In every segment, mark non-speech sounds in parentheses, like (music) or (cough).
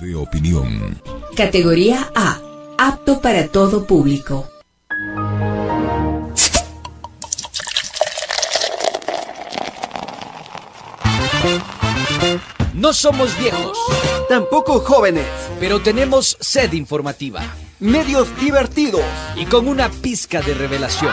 De opinión. Categoría A. Apto para todo público. No somos viejos, Tampoco jóvenes. pero tenemos sed informativa Medios divertidos. y con una pizca de revelación.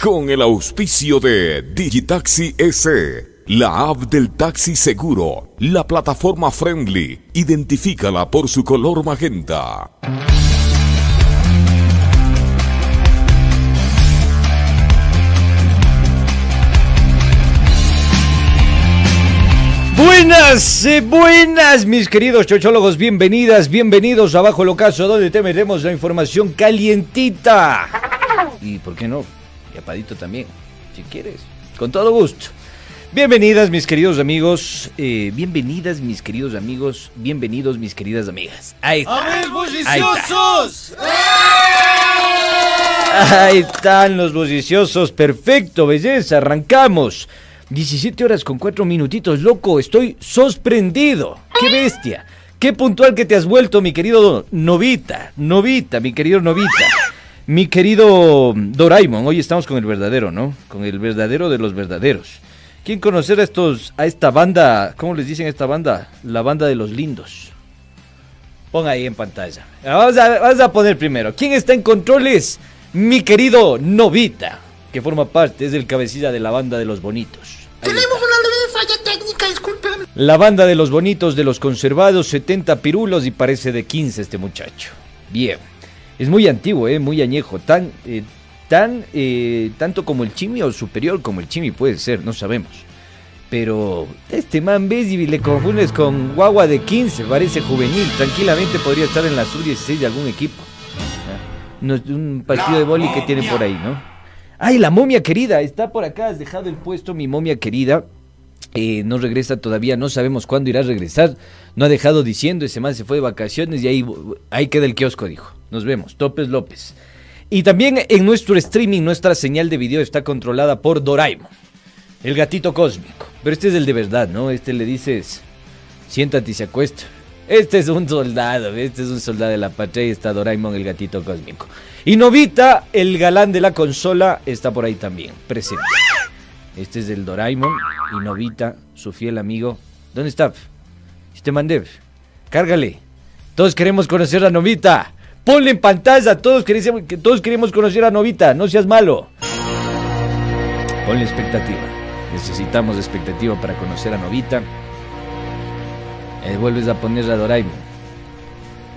Con el auspicio de Digitaxi S, la app del taxi seguro, la plataforma friendly, identifícala por su color magenta. Buenas, eh, buenas, mis queridos chochólogos, bienvenidas, bienvenidos a Bajo el Ocaso, donde te metemos la información calientita. Y, ¿por qué no? Y también, si quieres, con todo gusto. Bienvenidas, mis queridos amigos, eh, bienvenidas, mis queridos amigos, bienvenidos, mis queridas amigas. Ahí está. Ahí está. Ahí están los bulliciosos, perfecto, belleza, arrancamos. 17 horas con 4 minutitos, loco, estoy sorprendido. ¡Qué bestia! ¡Qué puntual que te has vuelto, mi querido Novita! Novita, mi querido Novita. Mi querido Doraemon, hoy estamos con el verdadero, ¿no? Con el verdadero de los verdaderos. ¿Quién conocer a estos, a esta banda? ¿Cómo les dicen a esta banda? La banda de los lindos. Pon ahí en pantalla. Vamos a, vamos a poner primero. ¿Quién está en controles? Mi querido Novita, que forma parte, es el cabecilla de la banda de los bonitos. Tenemos una leve falla técnica, discúlpeme. La banda de los bonitos, de los conservados, 70 pirulos y parece de 15 este muchacho. Bien. Es muy antiguo, eh, muy añejo. Tan, eh, tan, eh, tanto como el chimi o superior como el chimi puede ser, no sabemos. Pero este man ves y le confundes con guagua de 15, parece juvenil. Tranquilamente podría estar en la sub-16 de algún equipo. No, un partido de boli que tiene por ahí, ¿no? ¡Ay, la momia querida! Está por acá, has dejado el puesto, mi momia querida. Eh, no regresa todavía, no sabemos cuándo irá a regresar. No ha dejado diciendo, ese man se fue de vacaciones y ahí, ahí queda el kiosco, dijo. Nos vemos, Topes López. Y también en nuestro streaming, nuestra señal de video está controlada por Doraemon, el gatito cósmico. Pero este es el de verdad, ¿no? Este le dices, siéntate y se acuesta. Este es un soldado, este es un soldado de la patria y está Doraemon, el gatito cósmico. Y Novita, el galán de la consola, está por ahí también, presente. Este es el Doraemon y Novita, su fiel amigo. ¿Dónde está? Si te mandé, cárgale. Todos queremos conocer a Novita. Ponle en pantalla, todos queremos, que todos queremos conocer a Novita, no seas malo. Ponle expectativa. Necesitamos expectativa para conocer a Novita. Eh, vuelves a poner a Doraemon.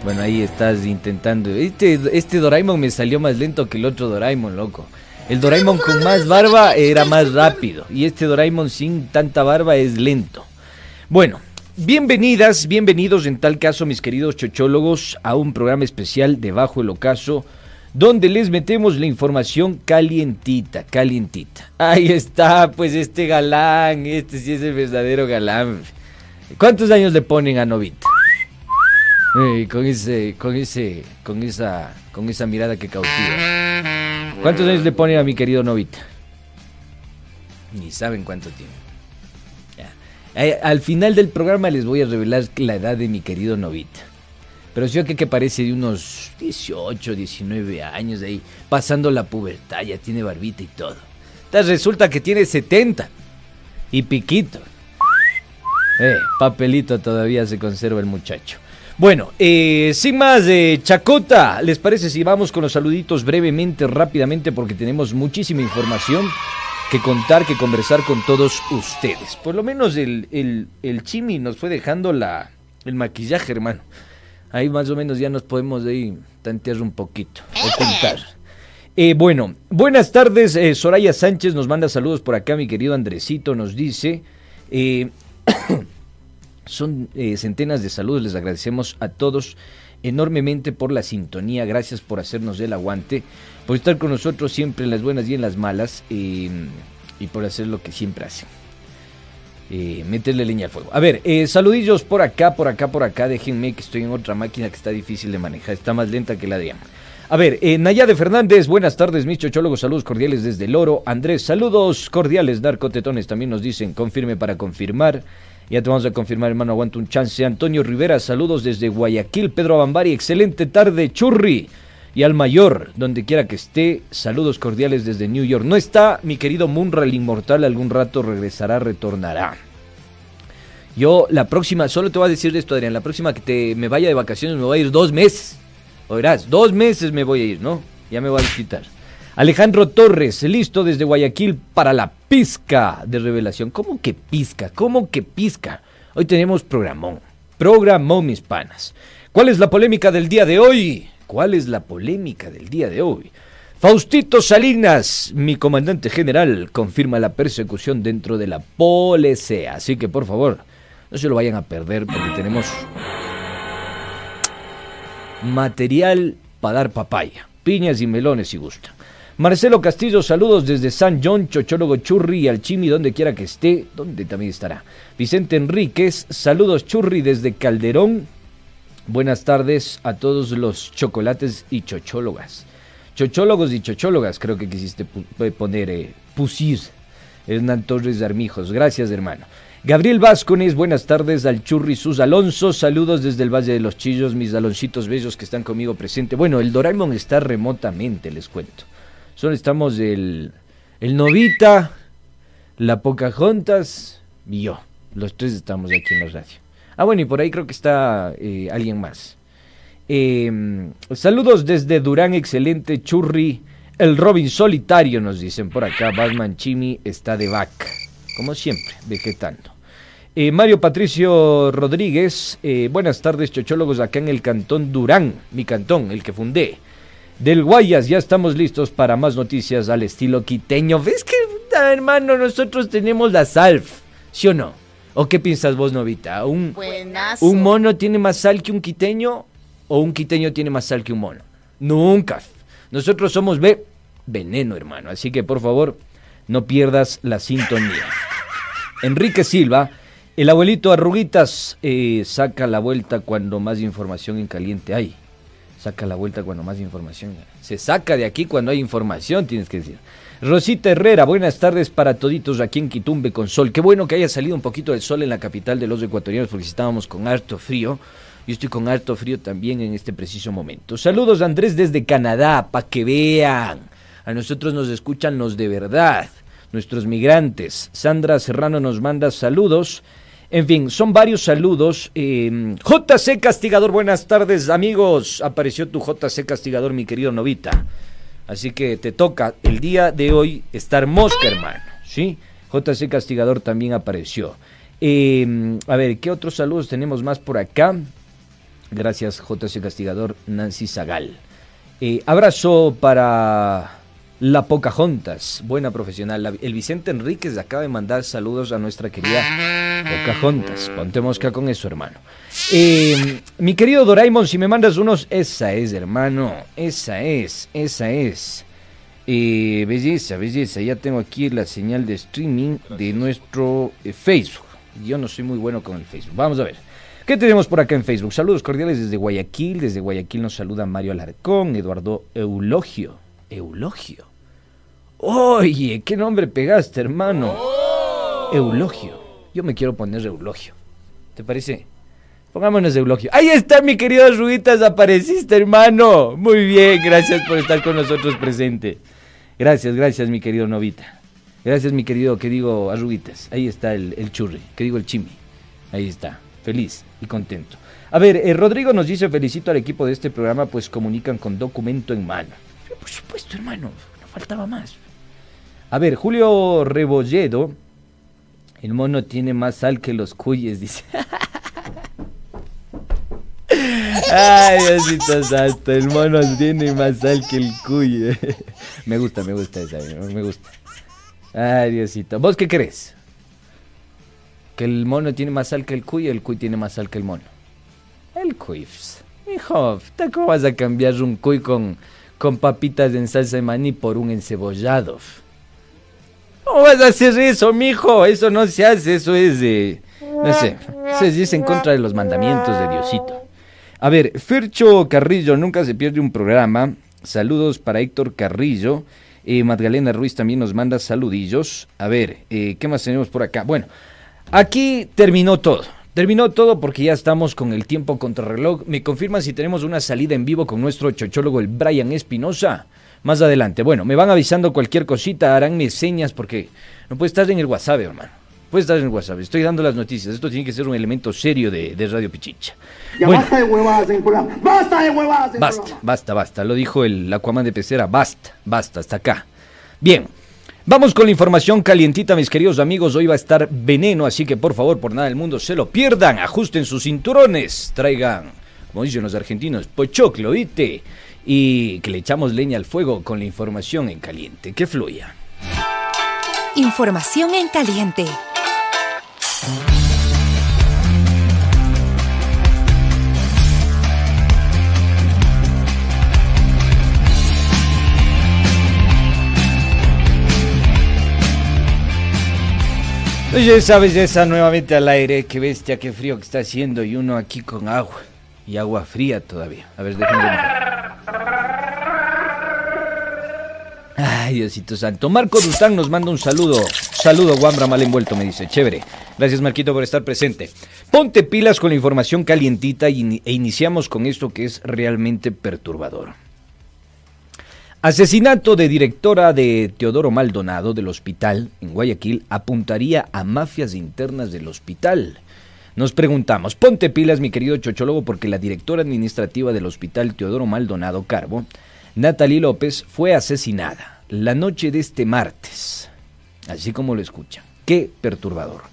Bueno, ahí estás intentando. Este, este Doraemon me salió más lento que el otro Doraemon, loco. El Doraemon con más barba era más rápido. Y este Doraemon sin tanta barba es lento. Bueno, bienvenidas, bienvenidos en tal caso, mis queridos chochólogos, a un programa especial de Bajo el Ocaso, donde les metemos la información calientita, calientita. Ahí está, pues este galán, este sí es el verdadero galán. ¿Cuántos años le ponen a Novita? Con ese, con ese, con esa, con esa mirada que cautiva. ¿Cuántos años le ponen a mi querido Novita? Ni saben cuánto tiene. Eh, al final del programa les voy a revelar la edad de mi querido Novita. Pero yo creo que parece de unos 18, 19 años de ahí, pasando la pubertad, ya tiene barbita y todo. Entonces resulta que tiene 70 y piquito. Eh, papelito todavía se conserva el muchacho. Bueno, eh, sin más de chacota, ¿les parece si vamos con los saluditos brevemente, rápidamente, porque tenemos muchísima información que contar, que conversar con todos ustedes? Por lo menos el, el, el Chimi nos fue dejando la, el maquillaje, hermano. Ahí más o menos ya nos podemos ahí tantear un poquito, ocultar. Eh, bueno, buenas tardes, eh, Soraya Sánchez nos manda saludos por acá, mi querido Andresito nos dice... eh, (coughs) Son eh, centenas de saludos, les agradecemos a todos enormemente por la sintonía, gracias por hacernos el aguante, por estar con nosotros siempre en las buenas y en las malas eh, y por hacer lo que siempre hacen. Eh, meterle leña al fuego. A ver, eh, saludillos por acá, por acá, por acá. Déjenme que estoy en otra máquina que está difícil de manejar. Está más lenta que la de A ver, eh, Nayade Fernández, buenas tardes, mis chochólogos, saludos cordiales desde el Oro. Andrés, saludos cordiales, narcotetones, también nos dicen, confirme para confirmar. Ya te vamos a confirmar, hermano, aguanta un chance. Antonio Rivera, saludos desde Guayaquil. Pedro Abambari, excelente tarde, churri. Y al mayor, donde quiera que esté, saludos cordiales desde New York. No está mi querido Munra el inmortal, algún rato regresará, retornará. Yo la próxima, solo te voy a decir esto, Adrián, la próxima que te, me vaya de vacaciones me voy a ir dos meses. Oirás, dos meses me voy a ir, ¿no? Ya me voy a quitar. Alejandro Torres, listo desde Guayaquil para la pizca de revelación. ¿Cómo que pizca? ¿Cómo que pizca? Hoy tenemos programón. Programón, mis panas. ¿Cuál es la polémica del día de hoy? ¿Cuál es la polémica del día de hoy? Faustito Salinas, mi comandante general, confirma la persecución dentro de la policía. Así que por favor, no se lo vayan a perder porque tenemos material para dar papaya, piñas y melones si gustan. Marcelo Castillo, saludos desde San John, Chochólogo Churri y al Chimi, donde quiera que esté, donde también estará. Vicente Enríquez, saludos Churri desde Calderón. Buenas tardes a todos los chocolates y chochólogas. Chochólogos y chochólogas, creo que quisiste poner, eh, pusir. Hernán Torres Armijos, gracias hermano. Gabriel Vázquez, buenas tardes al Churri Sus Alonso, saludos desde el Valle de los Chillos, mis aloncitos bellos que están conmigo presente. Bueno, el Doraemon está remotamente, les cuento. Solo estamos el, el Novita, la Pocahontas y yo. Los tres estamos aquí en la radio. Ah, bueno, y por ahí creo que está eh, alguien más. Eh, saludos desde Durán, excelente Churri. El Robin solitario nos dicen por acá. Batman Chimi está de vaca, como siempre, vegetando. Eh, Mario Patricio Rodríguez, eh, buenas tardes, chochólogos, acá en el cantón Durán, mi cantón, el que fundé. Del Guayas, ya estamos listos para más noticias al estilo quiteño. ¿Ves que, hermano, nosotros tenemos la salf? ¿Sí o no? ¿O qué piensas vos, Novita? ¿Un, Buenazo. ¿Un mono tiene más sal que un quiteño? ¿O un quiteño tiene más sal que un mono? Nunca. Nosotros somos ve veneno, hermano. Así que, por favor, no pierdas la sintonía. (laughs) Enrique Silva, el abuelito Arruguitas, eh, saca la vuelta cuando más información en caliente hay. Saca la vuelta cuando más información. Se saca de aquí cuando hay información, tienes que decir. Rosita Herrera, buenas tardes para toditos aquí en Quitumbe con sol. Qué bueno que haya salido un poquito de sol en la capital de los ecuatorianos porque estábamos con harto frío. Yo estoy con harto frío también en este preciso momento. Saludos Andrés desde Canadá, para que vean. A nosotros nos escuchan los de verdad, nuestros migrantes. Sandra Serrano nos manda saludos. En fin, son varios saludos. Eh, JC Castigador, buenas tardes amigos. Apareció tu JC Castigador, mi querido Novita. Así que te toca el día de hoy estar mosca, hermano. ¿Sí? JC Castigador también apareció. Eh, a ver, ¿qué otros saludos tenemos más por acá? Gracias, JC Castigador, Nancy Zagal. Eh, abrazo para la Pocahontas, buena profesional. La- el Vicente Enríquez acaba de mandar saludos a nuestra querida Pocahontas. Ponte mosca con eso, hermano. Eh, mi querido Doraemon, si me mandas unos, esa es, hermano. Esa es, esa es. Eh, belleza, belleza. Ya tengo aquí la señal de streaming de nuestro eh, Facebook. Yo no soy muy bueno con el Facebook. Vamos a ver. ¿Qué tenemos por acá en Facebook? Saludos cordiales desde Guayaquil. Desde Guayaquil nos saluda Mario Alarcón, Eduardo Eulogio. Eulogio. Oye, qué nombre pegaste, hermano. Eulogio. Yo me quiero poner Eulogio. ¿Te parece? Pongámonos Eulogio. Ahí está, mi querido Arruguitas, apareciste, hermano. Muy bien, gracias por estar con nosotros presente. Gracias, gracias, mi querido Novita. Gracias, mi querido, que digo, Arruguitas. Ahí está el, el churri, que digo el chimi. Ahí está, feliz y contento. A ver, eh, Rodrigo nos dice, felicito al equipo de este programa, pues comunican con documento en mano. Por supuesto, hermano, no faltaba más. A ver, Julio Rebolledo, el mono tiene más sal que los cuyes, dice. (laughs) Ay, Diosito Santo, el mono tiene más sal que el cuy. me gusta, me gusta esa, me gusta. Ay, Diosito. ¿Vos qué crees? Que el mono tiene más sal que el cuy y el cuy tiene más sal que el mono. El cuy. pues. Hijo, ¿cómo vas a cambiar un cuy con, con papitas en salsa de maní por un encebollado? ¿Cómo vas a hacer eso, mijo? Eso no se hace, eso es de... No sé, se dice en contra de los mandamientos de Diosito. A ver, Fercho Carrillo, nunca se pierde un programa. Saludos para Héctor Carrillo. Eh, Magdalena Ruiz también nos manda saludillos. A ver, eh, ¿qué más tenemos por acá? Bueno, aquí terminó todo. Terminó todo porque ya estamos con el tiempo contrarreloj. ¿Me confirman si tenemos una salida en vivo con nuestro chochólogo, el Brian Espinosa? Más adelante. Bueno, me van avisando cualquier cosita, haránme señas porque no puede estar en el WhatsApp, hermano. Puede estar en el WhatsApp. Estoy dando las noticias. Esto tiene que ser un elemento serio de, de Radio Pichicha. Ya Bueno. basta de huevadas en el programa. Basta de huevadas en Basta, programa. basta, basta. Lo dijo el Aquaman de Pecera. Basta, basta, hasta acá. Bien. Vamos con la información calientita, mis queridos amigos. Hoy va a estar veneno, así que por favor, por nada del mundo, se lo pierdan. Ajusten sus cinturones. Traigan, como dicen los argentinos, pochoclo, ¿viste? Y que le echamos leña al fuego con la información en caliente. Que fluya. Información en caliente. Oye, sabes esa nuevamente al aire, qué bestia, qué frío que está haciendo y uno aquí con agua y agua fría todavía. A ver, déjenme. Ay, Diosito Santo. Marco Dustán nos manda un saludo. Saludo, Guambra, mal envuelto, me dice. Chévere. Gracias, Marquito, por estar presente. Ponte pilas con la información calientita e iniciamos con esto que es realmente perturbador. Asesinato de directora de Teodoro Maldonado del hospital en Guayaquil apuntaría a mafias internas del hospital. Nos preguntamos, ponte pilas mi querido chochólogo porque la directora administrativa del hospital Teodoro Maldonado Carbo, Natalie López, fue asesinada la noche de este martes. Así como lo escuchan. Qué perturbador.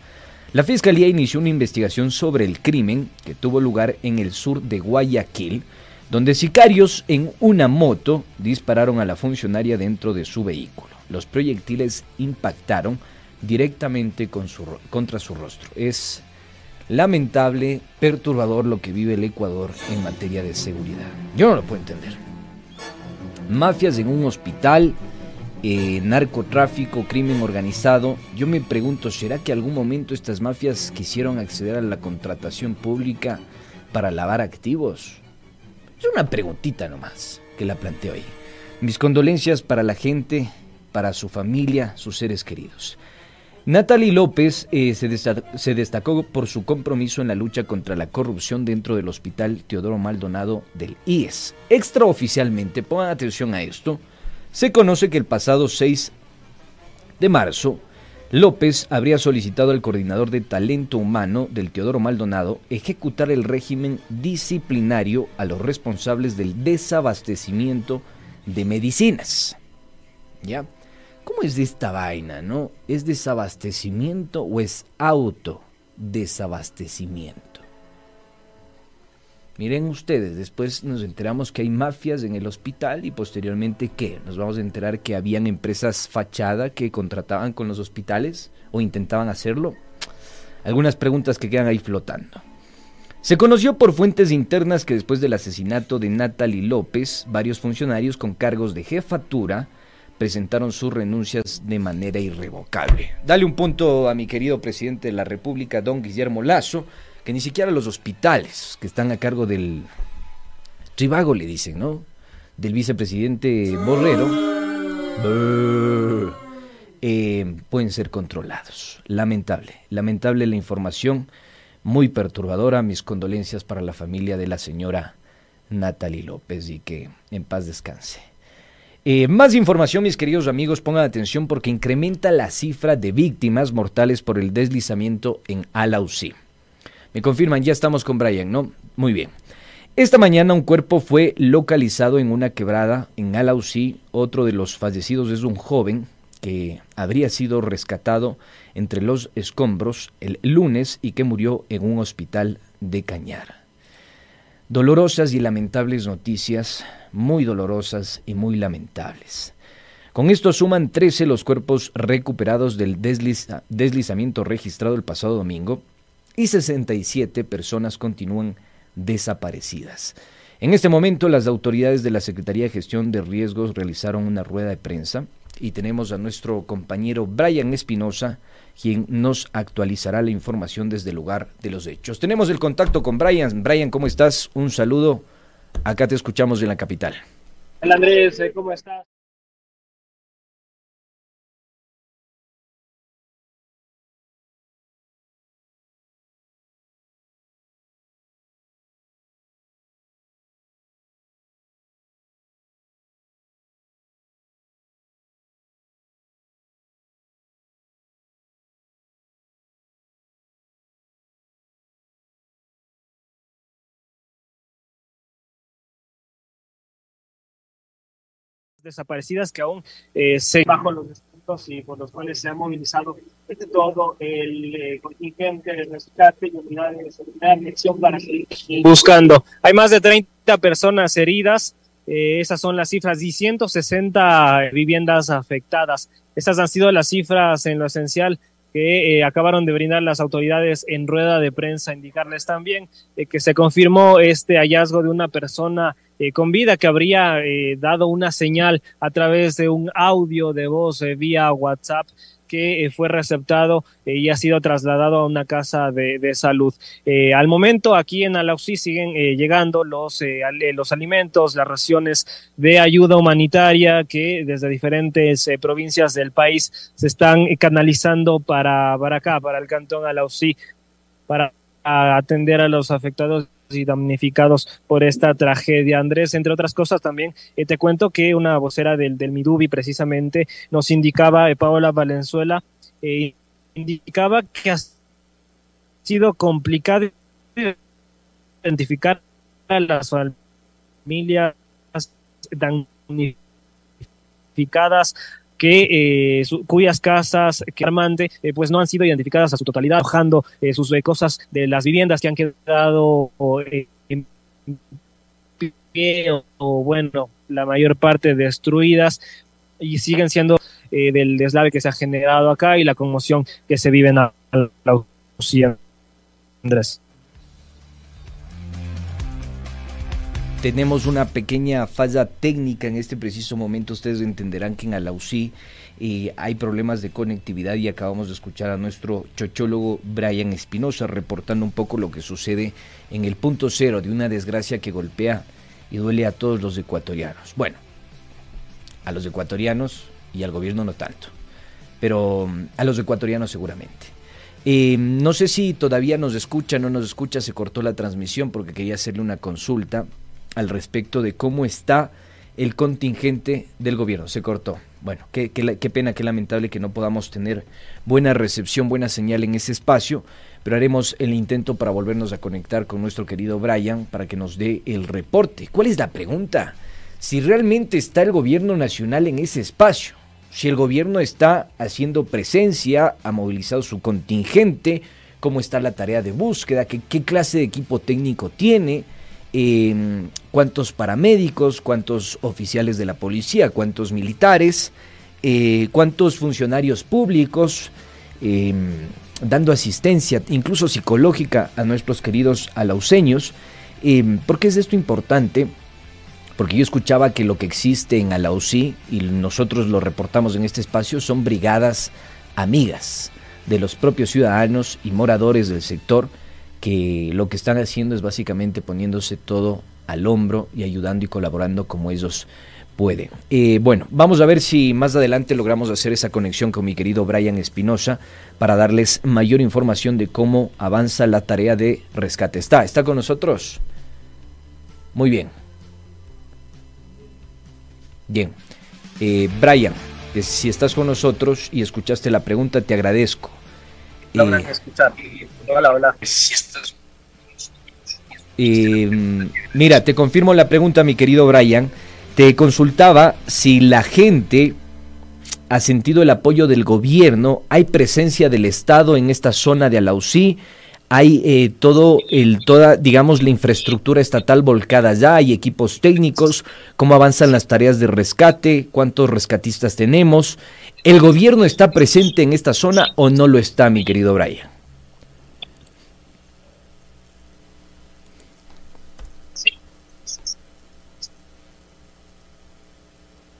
La Fiscalía inició una investigación sobre el crimen que tuvo lugar en el sur de Guayaquil, donde sicarios en una moto dispararon a la funcionaria dentro de su vehículo. Los proyectiles impactaron directamente contra su rostro. Es lamentable, perturbador lo que vive el Ecuador en materia de seguridad. Yo no lo puedo entender. Mafias en un hospital, eh, narcotráfico, crimen organizado. Yo me pregunto, ¿será que algún momento estas mafias quisieron acceder a la contratación pública para lavar activos? Es una preguntita nomás que la planteo ahí. Mis condolencias para la gente, para su familia, sus seres queridos. Natalie López eh, se, se destacó por su compromiso en la lucha contra la corrupción dentro del Hospital Teodoro Maldonado del IES. Extraoficialmente, pongan atención a esto, se conoce que el pasado 6 de marzo, López habría solicitado al coordinador de talento humano del Teodoro Maldonado ejecutar el régimen disciplinario a los responsables del desabastecimiento de medicinas. ¿Ya? ¿Cómo es de esta vaina, no? ¿Es desabastecimiento o es auto desabastecimiento? Miren ustedes, después nos enteramos que hay mafias en el hospital y posteriormente ¿qué? Nos vamos a enterar que habían empresas fachada que contrataban con los hospitales o intentaban hacerlo. Algunas preguntas que quedan ahí flotando. Se conoció por fuentes internas que después del asesinato de Natalie López, varios funcionarios con cargos de jefatura presentaron sus renuncias de manera irrevocable. Dale un punto a mi querido presidente de la República, don Guillermo Lazo, que ni siquiera los hospitales que están a cargo del Tribago le dicen, ¿no? Del vicepresidente Borrero, eh, pueden ser controlados. Lamentable, lamentable la información, muy perturbadora. Mis condolencias para la familia de la señora Natalie López y que en paz descanse. Eh, más información, mis queridos amigos, pongan atención porque incrementa la cifra de víctimas mortales por el deslizamiento en Alausí. Me confirman, ya estamos con Brian, ¿no? Muy bien. Esta mañana un cuerpo fue localizado en una quebrada en Alausí. Otro de los fallecidos es un joven que habría sido rescatado entre los escombros el lunes y que murió en un hospital de Cañar. Dolorosas y lamentables noticias, muy dolorosas y muy lamentables. Con esto suman 13 los cuerpos recuperados del desliza, deslizamiento registrado el pasado domingo y 67 personas continúan desaparecidas. En este momento las autoridades de la Secretaría de Gestión de Riesgos realizaron una rueda de prensa y tenemos a nuestro compañero Brian Espinosa, quien nos actualizará la información desde el lugar de los hechos. Tenemos el contacto con Brian. Brian, ¿cómo estás? Un saludo. Acá te escuchamos en la capital. Hola Andrés, ¿cómo estás? Desaparecidas que aún eh, se bajo los distintos y por los cuales se ha movilizado todo el eh, contingente de rescate y unidades de seguridad acción para seguir buscando. Hay más de 30 personas heridas. Eh, esas son las cifras y 160 viviendas afectadas. Estas han sido las cifras en lo esencial que eh, acabaron de brindar las autoridades en rueda de prensa, indicarles también que se confirmó este hallazgo de una persona eh, con vida que habría dado una señal a través de un audio de voz vía WhatsApp que eh, fue receptado eh, y ha sido trasladado a una casa de, salud. Eh, al momento, aquí en Alausí siguen llegando los, los alimentos, las raciones de ayuda humanitaria que desde diferentes provincias del país se están canalizando para, para acá, para el cantón Alausí, para atender a los afectados y damnificados por esta tragedia. Andrés, entre otras cosas, también eh, te cuento que una vocera del, del Midubi precisamente nos indicaba, eh, Paola Valenzuela, eh, indicaba que ha sido complicado identificar a las familias damnificadas que eh, cuyas casas que Armande eh, pues no han sido identificadas a su totalidad, eh, sus eh, cosas de las viviendas que han quedado en pie o, bueno, la mayor parte destruidas y siguen siendo del deslave que se ha generado acá y la conmoción que se vive en la Andrés. Tenemos una pequeña falla técnica en este preciso momento. Ustedes entenderán que en Alausí eh, hay problemas de conectividad y acabamos de escuchar a nuestro chochólogo Brian Espinosa reportando un poco lo que sucede en el punto cero de una desgracia que golpea y duele a todos los ecuatorianos. Bueno, a los ecuatorianos y al gobierno no tanto, pero mm, a los ecuatorianos seguramente. Eh, no sé si todavía nos escucha, no nos escucha, se cortó la transmisión porque quería hacerle una consulta al respecto de cómo está el contingente del gobierno. Se cortó. Bueno, qué, pena, qué lamentable que no podamos tener buena recepción, buena señal en ese espacio, pero haremos el intento para volvernos a conectar con nuestro querido Brian para que nos dé el reporte. ¿Cuál es la pregunta? Si realmente está el gobierno nacional en ese espacio, si el gobierno está haciendo presencia, ha movilizado su contingente, cómo está la tarea de búsqueda, qué clase de equipo técnico tiene, eh, cuántos paramédicos, cuántos oficiales de la policía, cuántos militares, eh, cuántos funcionarios públicos eh, dando asistencia, incluso psicológica, a nuestros queridos alauseños. Eh, ¿Por qué es esto importante? Porque yo escuchaba que lo que existe en Alausí, y nosotros lo reportamos en este espacio, son brigadas amigas de los propios ciudadanos y moradores del sector que lo que están haciendo es básicamente poniéndose todo al hombro y ayudando y colaborando como ellos pueden. Eh, bueno, vamos a ver si más adelante logramos hacer esa conexión con mi querido Brian Espinosa para darles mayor información de cómo avanza la tarea de rescate. ¿Está? ¿Está con nosotros? Muy bien. Bien. Eh, Brian, eh, si estás con nosotros y escuchaste la pregunta, te agradezco. Logran escuchar. Hola, hola. mira, te confirmo la pregunta, mi querido Brian. Te consultaba si la gente ha sentido el apoyo del gobierno, hay presencia del Estado en esta zona de Alausí, hay eh, todo el, toda, digamos, la infraestructura estatal volcada ya, hay equipos técnicos, cómo avanzan las tareas de rescate, cuántos rescatistas tenemos. ¿El gobierno está presente en esta zona o no lo está, mi querido Brian?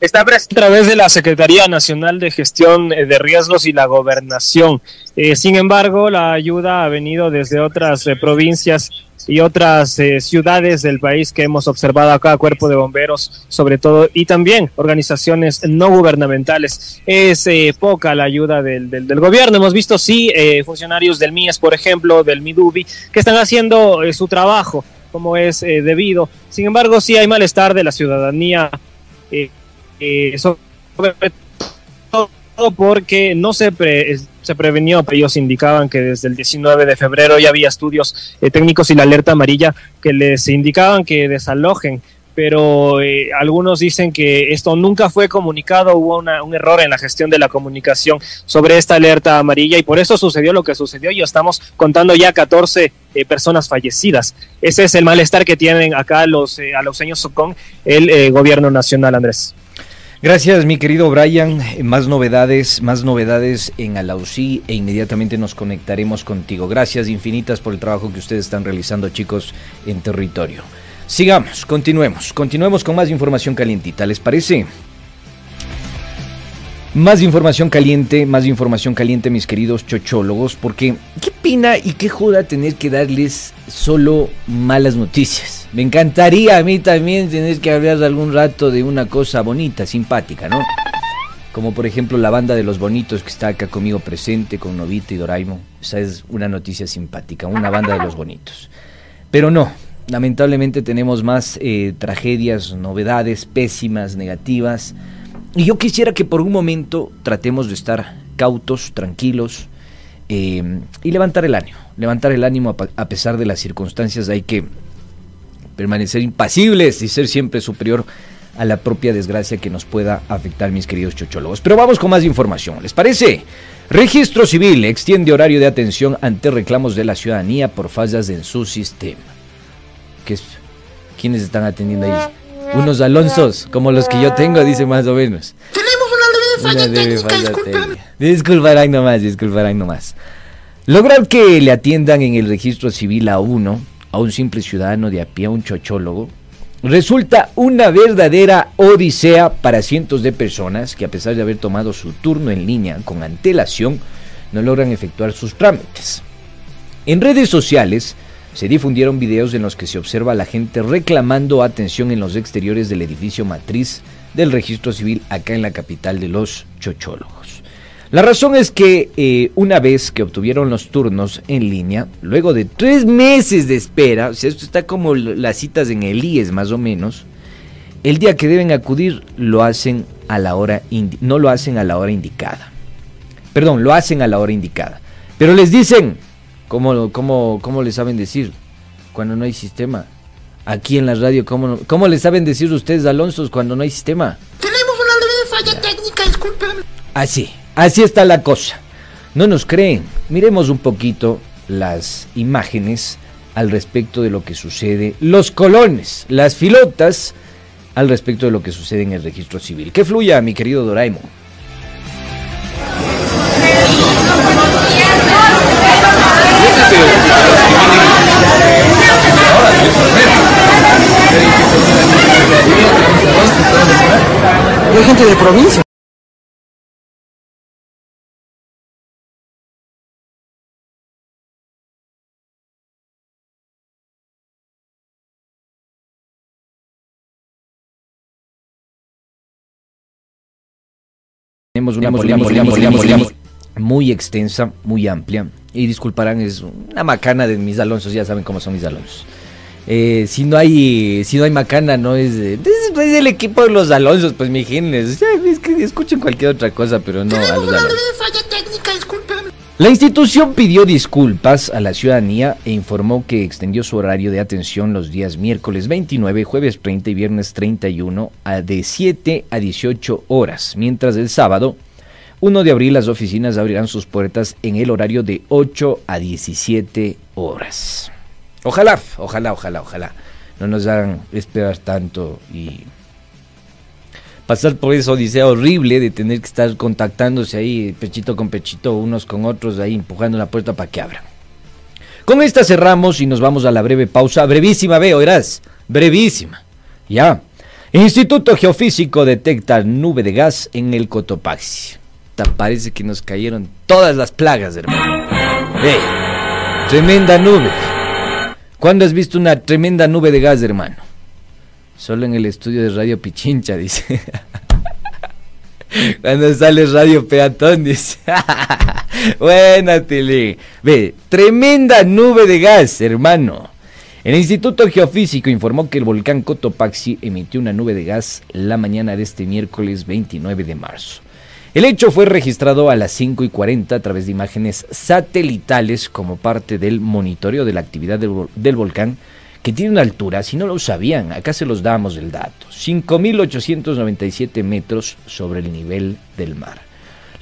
Está presente a través de la Secretaría Nacional de Gestión eh, de Riesgos y la Gobernación. Eh, sin embargo, la ayuda ha venido desde otras eh, provincias y otras ciudades del país que hemos observado acá, cuerpo de bomberos sobre todo, y también organizaciones no gubernamentales. Es poca la ayuda del, gobierno. Hemos visto, sí, funcionarios del MIES, por ejemplo, del MIDUBI, que están haciendo su trabajo como es debido. Sin embargo, sí hay malestar de la ciudadanía eh, sobre todo porque no se, pre, se prevenió, pero ellos indicaban que desde el 19 de febrero ya había estudios eh, técnicos y la alerta amarilla que les indicaban que desalojen pero eh, algunos dicen que esto nunca fue comunicado, hubo una, un error en la gestión de la comunicación sobre esta alerta amarilla y por eso sucedió lo que sucedió y estamos contando ya 14 eh, personas fallecidas. Ese es el malestar que tienen acá los eh, alauseños con el eh, gobierno nacional, Andrés. Gracias, mi querido Brian. Más novedades, más novedades en Alausí e inmediatamente nos conectaremos contigo. Gracias infinitas por el trabajo que ustedes están realizando, chicos, en territorio. Sigamos, continuemos, continuemos con más información calientita, ¿les parece? Más información caliente, más información caliente, mis queridos chochólogos, porque qué pena y qué joda tener que darles solo malas noticias. Me encantaría a mí también tener que hablar algún rato de una cosa bonita, simpática, ¿no? Como por ejemplo la banda de los bonitos que está acá conmigo presente, con Novita y Doraimo. Esa es una noticia simpática, una banda de los bonitos. Pero no, lamentablemente tenemos más eh, tragedias, novedades pésimas, negativas y yo quisiera que por un momento tratemos de estar cautos, tranquilos eh, y levantar el ánimo. Levantar el ánimo a, pesar de las circunstancias. Hay que permanecer impasibles y ser siempre superior a la propia desgracia que nos pueda afectar, mis queridos chochólogos. Pero vamos con más información. ¿Les parece? Registro Civil extiende horario de atención ante reclamos de la ciudadanía por fallas en su sistema. ¿Quiénes están atendiendo ahí? Unos Alonsos, como los que yo tengo, dice más o menos. Tenemos una leve falla técnica, discúlpame. Disculparán nomás, disculparán nomás. Lograr que le atiendan en el registro civil a uno, a un simple ciudadano de a pie, a un chochólogo, resulta una verdadera odisea para cientos de personas que a pesar de haber tomado su turno en línea con antelación, no logran efectuar sus trámites. En redes sociales, se difundieron videos en los que se observa a la gente reclamando atención en los exteriores del edificio matriz del registro civil acá en la capital de los chochólogos. La razón es que eh, una vez que obtuvieron los turnos en línea, luego de tres meses de espera, o sea, esto está como las citas en el IES más o menos, el día que deben acudir lo hacen a la hora no lo hacen a la hora indicada. Perdón, lo hacen a la hora indicada. Pero les dicen, ¿Cómo, cómo, cómo le saben decir cuando no hay sistema? Aquí en la radio, ¿cómo, cómo le saben decir ustedes, Alonso, cuando no hay sistema? Tenemos una leve falla técnica, discúlpeme. Así, así está la cosa. No nos creen. Miremos un poquito las imágenes al respecto de lo que sucede, los colones, las filotas, al respecto de lo que sucede en el registro civil. Que fluya, mi querido Doraemon. Hay gente de provincia. Tenemos una muy extensa, muy amplia. Y disculparán, es una macana de mis Alonsos, ya saben cómo son mis Alonsos. Eh, si no hay si no hay macana no es, es, es el equipo de los Alonsos pues mi genes es que escuchen cualquier otra cosa pero no a los. La institución pidió disculpas a la ciudadanía e informó que extendió su horario de atención los días miércoles 29, jueves 30 y viernes 31 a de 7 a 18 horas, mientras el sábado 1 de abril las oficinas abrirán sus puertas en el horario de 8 a 17 horas. Ojalá, ojalá, ojalá, ojalá. No nos hagan esperar tanto y pasar por esa odisea horrible de tener que estar contactándose ahí pechito con pechito, unos con otros, ahí empujando la puerta para que abran. Con esta cerramos y nos vamos a la breve pausa, brevísima, veo, verás, brevísima. Ya. Instituto Geofísico detecta nube de gas en el Cotopaxi. Parece que nos cayeron todas las plagas, hermano. ¡Ey! Tremenda nube. ¿Cuándo has visto una tremenda nube de gas, hermano? Solo en el estudio de Radio Pichincha, dice. (laughs) Cuando sale Radio Peatón, dice. (laughs) Buena, Tili. Ve, tremenda nube de gas, hermano. El Instituto Geofísico informó que el volcán Cotopaxi emitió una nube de gas la mañana de este miércoles 29 de marzo. El hecho fue registrado a las 5 y 40 a través de imágenes satelitales como parte del monitoreo de la actividad del, volcán que tiene una altura, si no lo sabían, acá se los damos el dato, 5.897 metros sobre el nivel del mar.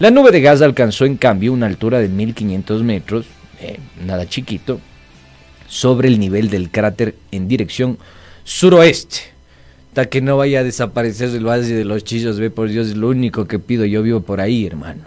La nube de gas alcanzó en cambio una altura de 1.500 metros, eh, nada chiquito, sobre el nivel del cráter en dirección suroeste. Hasta que no vaya a desaparecer el valle de los chillos, ve por Dios, es lo único que pido, yo vivo por ahí, hermano.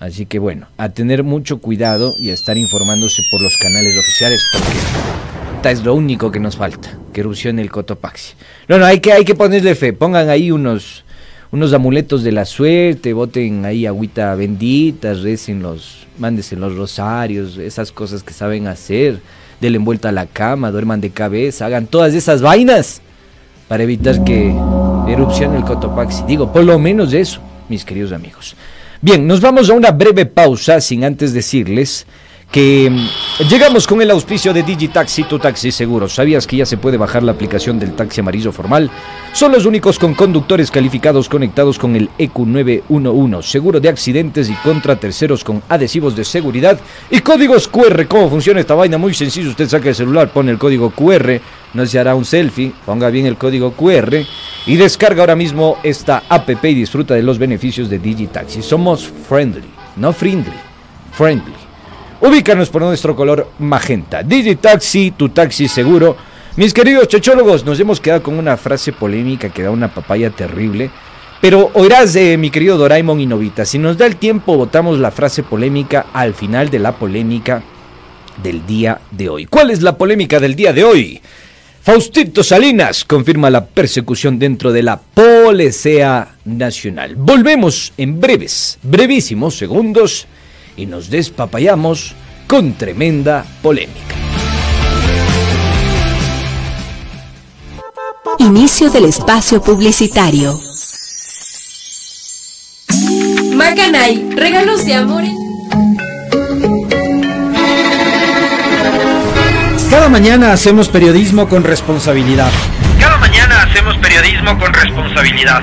Así que bueno, a tener mucho cuidado y a estar informándose por los canales oficiales, porque es lo único que nos falta, que erupcione el Cotopaxi. No, no, hay que, hay que ponerle fe, pongan ahí unos, unos amuletos de la suerte, boten ahí agüita bendita, recen los, mándense los rosarios, esas cosas que saben hacer, denle vuelta a la cama, duerman de cabeza, hagan todas esas vainas para evitar que erupcione el Cotopaxi. Digo, por lo menos eso, mis queridos amigos. Bien, nos vamos a una breve pausa sin antes decirles que mm, llegamos con el auspicio de Digitaxi, tu taxi seguro. ¿Sabías que ya se puede bajar la aplicación del taxi amarillo formal? Son los únicos con conductores calificados conectados con el E EQ911, seguro de accidentes y contra terceros con adhesivos de seguridad y códigos QR. ¿Cómo funciona esta vaina? Muy sencillo, usted saca el celular, pone el código QR, no se hará un selfie, ponga bien el código QR y descarga ahora mismo esta app y disfruta de los beneficios de Digitaxi. Somos friendly, no friendly, friendly. Ubícanos por nuestro color magenta. Digitaxi, tu taxi seguro. Mis queridos chochólogos, nos hemos quedado con una frase polémica que da una papaya terrible. Pero oirás de mi querido Doraemon y Novita. Si nos da el tiempo, votamos la frase polémica al final de la polémica del día de hoy. ¿Cuál es la polémica del día de hoy? Faustito Salinas confirma la persecución dentro de la Policía Nacional. Volvemos en breves, brevísimos segundos y nos despapayamos con tremenda polémica. Inicio del espacio publicitario. Macanay, regalos de amor. Cada mañana hacemos periodismo con responsabilidad. Cada mañana hacemos periodismo con responsabilidad.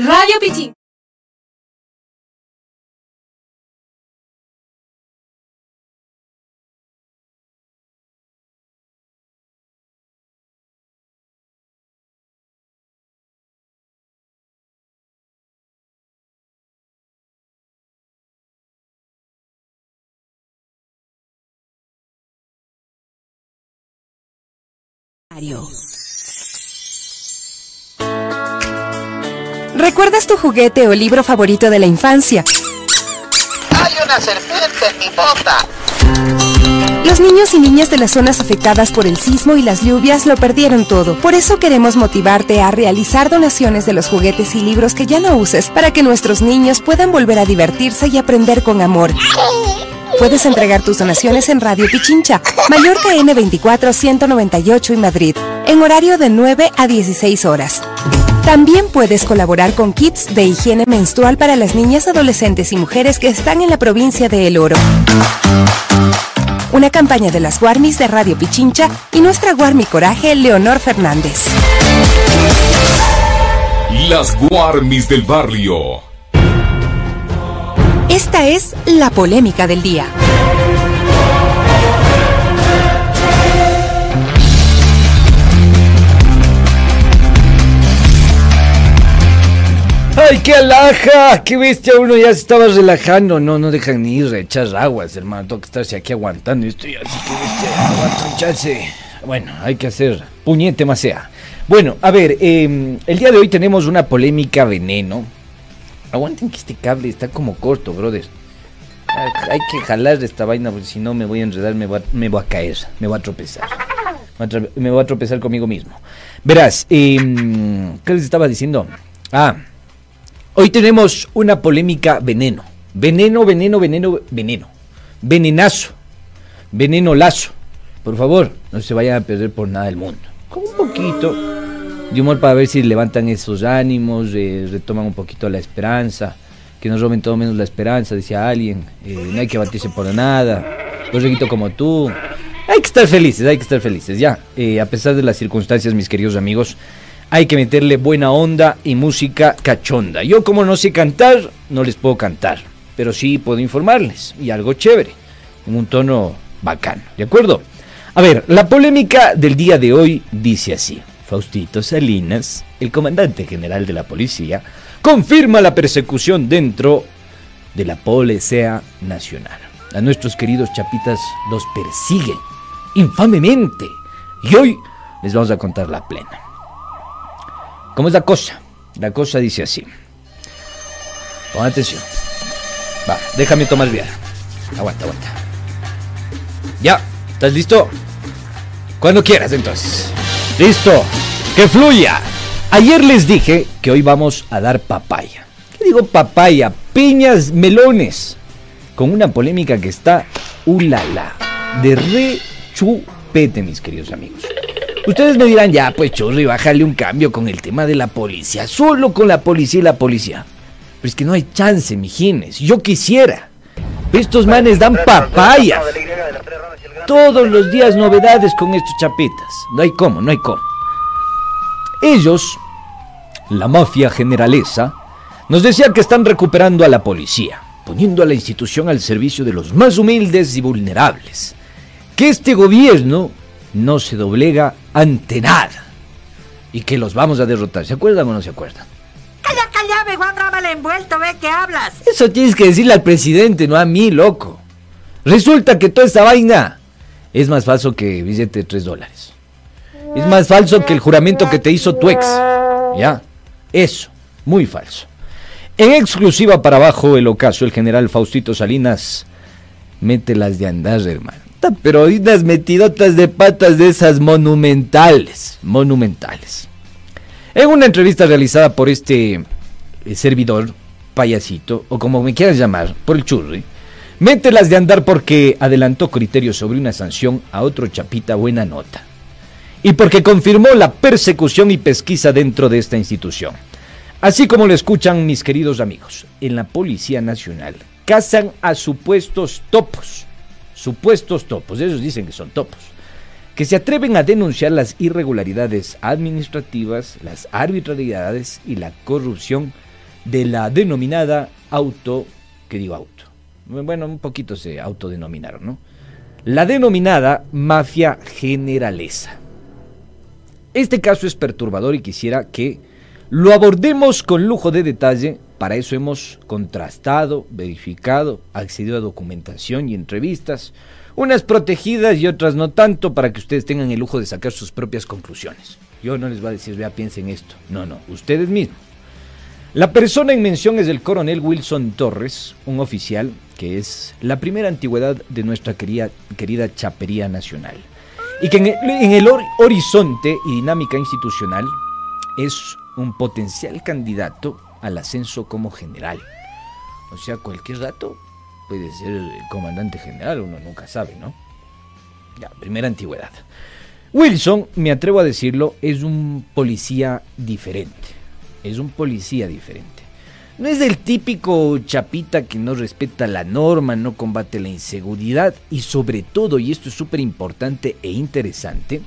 Radio Pichín. Adiós. ¿Recuerdas tu juguete o libro favorito de la infancia? Hay una serpiente en mi bota. Los niños y niñas de las zonas afectadas por el sismo y las lluvias lo perdieron todo. Por eso queremos motivarte a realizar donaciones de los juguetes y libros que ya no uses para que nuestros niños puedan volver a divertirse y aprender con amor. Puedes entregar tus donaciones en Radio Pichincha, Mallorca N24 198 y Madrid, en horario de 9 a 16 horas. También puedes colaborar con kits de higiene menstrual para las niñas, adolescentes y mujeres que están en la provincia de El Oro. Una campaña de las Guarmis de Radio Pichincha y nuestra Guarmi Coraje, Leonor Fernández. Las Guarmis del Barrio. Esta es la polémica del día. ¡Ay, qué alhaja! ¡Qué bestia! Uno ya se estaba relajando. No, no dejan ni ir echar aguas, hermano. Tengo que estarse aquí aguantando. Estoy así que bestia. Aguanta un chance. Bueno, hay que hacer puñete más sea. Bueno, a ver, eh, el día de hoy tenemos una polémica veneno. Aguanten que este cable está como corto, brother. Hay que jalar esta vaina porque si no me voy a enredar, me voy a, me voy a caer, me voy a tropezar. Me voy a tropezar conmigo mismo. Verás, eh, ¿qué les estaba diciendo? Ah, hoy tenemos una polémica veneno. Veneno, veneno, veneno, veneno. Venenazo. Veneno lazo. Por favor, no se vayan a perder por nada del mundo. Con un poquito de humor para ver si levantan esos ánimos, eh, retoman un poquito la esperanza, que nos roben todo menos la esperanza, decía alguien, eh, no hay que batirse por nada, reguito como tú, hay que estar felices, hay que estar felices, ya, eh, a pesar de las circunstancias, mis queridos amigos, hay que meterle buena onda y música cachonda. Yo como no sé cantar, no les puedo cantar, pero sí puedo informarles, y algo chévere, en un tono bacano, ¿de acuerdo? A ver, la polémica del día de hoy dice así. Faustito Salinas, el comandante general de la policía, confirma la persecución dentro de la Policía Nacional. A nuestros queridos chapitas los persiguen infamemente. Y hoy les vamos a contar la plena. ¿Cómo es la cosa? La cosa dice así. Pon atención. Va, déjame tomar bien. Aguanta, aguanta. Ya, ¿estás listo? Cuando quieras entonces. Listo, que fluya. Ayer les dije que hoy vamos a dar papaya. ¿Qué digo papaya? Piñas, melones. Con una polémica que está ulala. De re chupete, mis queridos amigos. Ustedes me dirán, ya, pues chorri, bájale un cambio con el tema de la policía. Solo con la policía y la policía. Pero es que no hay chance, mijines. Yo quisiera. Estos manes dan papaya. Todos los días novedades con estos chapitas. No hay cómo, no hay cómo. Ellos, la mafia generalesa, nos decía que están recuperando a la policía, poniendo a la institución al servicio de los más humildes y vulnerables. Que este gobierno no se doblega ante nada. Y que los vamos a derrotar. ¿Se acuerdan o no se acuerdan? Calla, calla, me Juan mal envuelto, ve que hablas. Eso tienes que decirle al presidente, no a mí, loco. Resulta que toda esta vaina es más falso que billete de 3 dólares. Es más falso que el juramento que te hizo tu ex. Ya, eso, muy falso. En exclusiva para abajo el ocaso, el general Faustito Salinas mete las de andar, hermano. Pero unas metidotas de patas de esas monumentales, monumentales. En una entrevista realizada por este eh, servidor, payasito, o como me quieras llamar, por el churri, mete las de andar porque adelantó criterios sobre una sanción a otro chapita buena nota. Y porque confirmó la persecución y pesquisa dentro de esta institución. Así como lo escuchan mis queridos amigos, en la Policía Nacional cazan a supuestos topos, supuestos topos, ellos dicen que son topos, que se atreven a denunciar las irregularidades administrativas, las arbitrariedades y la corrupción de la denominada auto, que digo auto, bueno, un poquito se autodenominaron, ¿no? La denominada mafia generalesa. Este caso es perturbador y quisiera que lo abordemos con lujo de detalle. Para eso hemos contrastado, verificado, accedido a documentación y entrevistas Unas protegidas y otras no tanto para que ustedes tengan el lujo de sacar sus propias conclusiones. Yo no les voy a decir, vea, piensen esto. No, no, ustedes mismos. La persona en mención es el coronel Wilson Torres, un oficial que es la primera antigüedad de nuestra querida, querida chapería nacional. Y que en el, horizonte y dinámica institucional es un potencial candidato al ascenso como general. O sea, cualquier rato puede ser el comandante general, uno nunca sabe, ¿no? Ya, primera antigüedad. Wilson, me atrevo a decirlo, es un policía diferente. Es un policía diferente. No es el típico chapita que no respeta la norma, no combate la inseguridad y sobre todo, y esto es súper importante e interesante,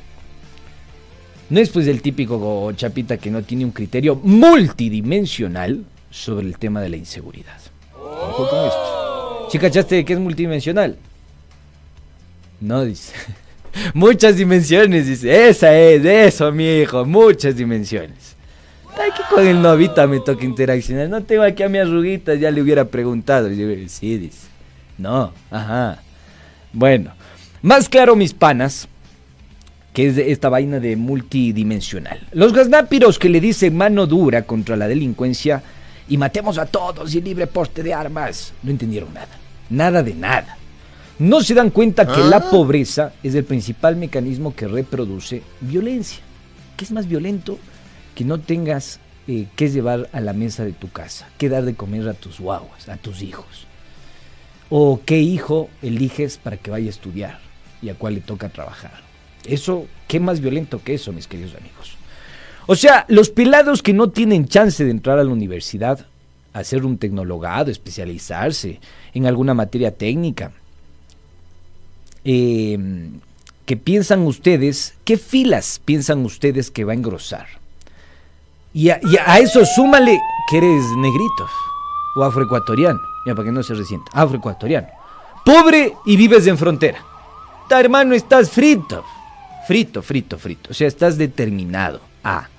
no es pues el típico chapita que no tiene un criterio multidimensional sobre el tema de la inseguridad. Ojo con esto. ¿Sí cachaste qué es multidimensional? No, dice. (laughs) Muchas dimensiones, dice. Esa es, eso, mi hijo, muchas dimensiones. Aquí con el novita me toca interaccionar. No tengo aquí a mi arruguitas, ya le hubiera preguntado. Sí, dice. No, ajá. Bueno, más claro, mis panas, que es de esta vaina de multidimensional. Los gaznápiros que le dicen mano dura contra la delincuencia y matemos a todos y libre porte de armas, no entendieron nada. Nada de nada. No se dan cuenta que la pobreza es el principal mecanismo que reproduce violencia. ¿Qué es más violento? Que no tengas eh, que llevar a la mesa de tu casa, que dar de comer a tus guaguas, a tus hijos. O qué hijo eliges para que vaya a estudiar y a cuál le toca trabajar. Eso, ¿qué más violento que eso, mis queridos amigos? O sea, los pelados que no tienen chance de entrar a la universidad, hacer un tecnologado, especializarse en alguna materia técnica, eh, que piensan ustedes, ¿qué filas piensan ustedes que va a engrosar? Y a, y a eso súmale que eres negrito o afroecuatoriano, ya para que no se resienta, afroecuatoriano, pobre y vives en frontera. Ta, hermano, estás frito, frito, frito, frito, o sea, estás determinado a.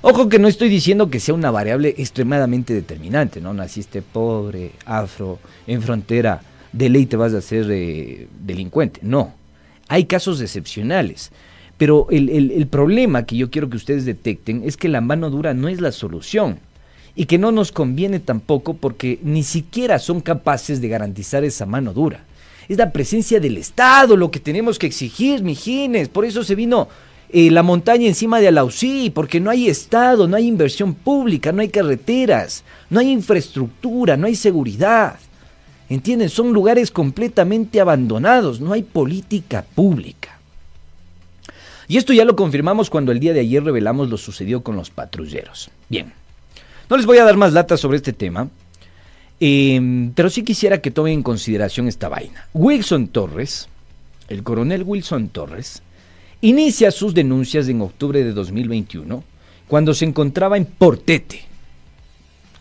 Ojo que no estoy diciendo que sea una variable extremadamente determinante, ¿no? Naciste pobre, afro, en frontera, de ley te vas a ser eh, delincuente. No, hay casos excepcionales. Pero el, el, problema que yo quiero que ustedes detecten es que la mano dura no es la solución. Y que no nos conviene tampoco porque ni siquiera son capaces de garantizar esa mano dura. Es la presencia del Estado lo que tenemos que exigir, mijines. Por eso se vino eh, la montaña encima de Alausí, porque no hay Estado, no hay inversión pública, no hay carreteras, no hay infraestructura, no hay seguridad. ¿Entienden? Son lugares completamente abandonados, no hay política pública. Y esto ya lo confirmamos cuando el día de ayer revelamos lo sucedido con los patrulleros. Bien, no les voy a dar más latas sobre este tema, eh, pero sí quisiera que tomen en consideración esta vaina. Wilson Torres, el coronel Wilson Torres, inicia sus denuncias en octubre de 2021 cuando se encontraba en Portete.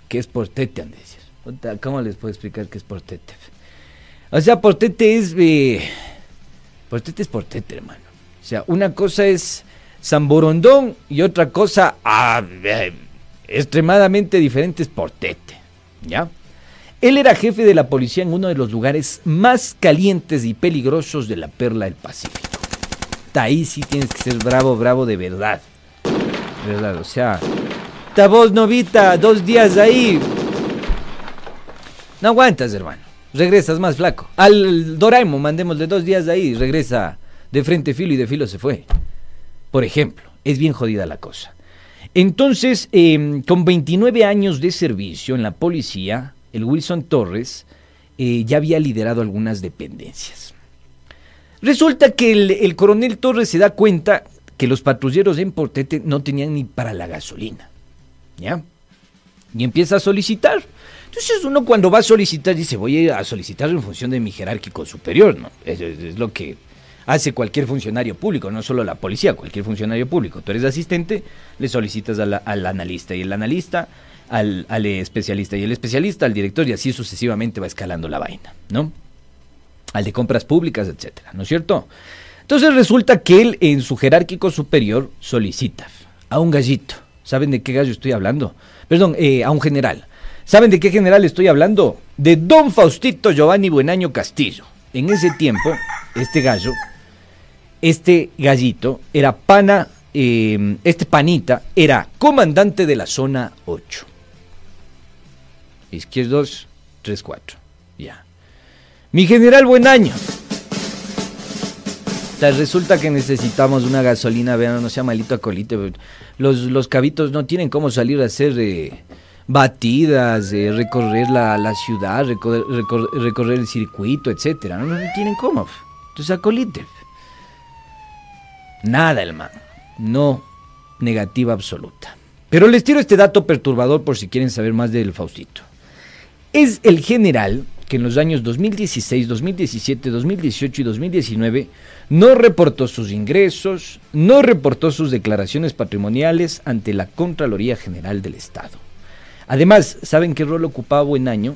¿Qué es Portete, Andrés? ¿Cómo les puedo explicar qué es Portete? O sea, Portete es... Eh, Portete es Portete, hermano. O sea, una cosa es San Borondón y otra cosa ah, eh, extremadamente diferente es Portete. ¿Ya? Él era jefe de la policía en uno de los lugares más calientes y peligrosos de la perla del Pacífico. Ahí sí tienes que ser bravo, bravo de verdad. Verdad, o sea, ta vos novita, dos días ahí. No aguantas, hermano. Regresas más flaco. Al Doraemon, mandémosle dos días ahí, regresa de frente filo y de filo se fue. Por ejemplo, es bien jodida la cosa. Entonces, eh, con 29 años de servicio en la policía, el Wilson Torres eh, ya había liderado algunas dependencias. Resulta que el, el, coronel Torres se da cuenta que los patrulleros en Portete no tenían ni para la gasolina. ¿Ya? Y empieza a solicitar. Entonces uno cuando va a solicitar dice, voy a solicitar en función de mi jerárquico superior, ¿no? Es, lo que hace cualquier funcionario público, no solo la policía, cualquier funcionario público. Tú eres asistente, le solicitas al analista y el analista al, al, especialista y el especialista al director y así sucesivamente va escalando la vaina, ¿no? Al de compras públicas, etcétera, ¿no es cierto? Entonces resulta que él en su jerárquico superior solicita a un gallito. ¿Saben de qué gallo estoy hablando? Perdón, eh, a un general. ¿Saben de qué general estoy hablando? De don Faustito Giovanni Buenaño Castillo. En ese tiempo este gallo, este gallito era pana, eh, este panita era comandante de la zona 8. Izquierdos 3-4. Ya. Mi general, buen año. resulta que necesitamos una gasolina, vean, no sea malito acolite. Los, los cabitos no tienen cómo salir a hacer eh, batidas, eh, recorrer la, la ciudad, recorrer, el circuito, etcétera. No, tienen cómo. Entonces acolite. Nada, hermano. No, negativa absoluta. Pero les tiro este dato perturbador por si quieren saber más del Faustito. Es el general que en los años 2016, 2017, 2018 y 2019 no reportó sus ingresos, no reportó sus declaraciones patrimoniales ante la Contraloría General del Estado. Además, ¿saben qué rol ocupaba Buen Año?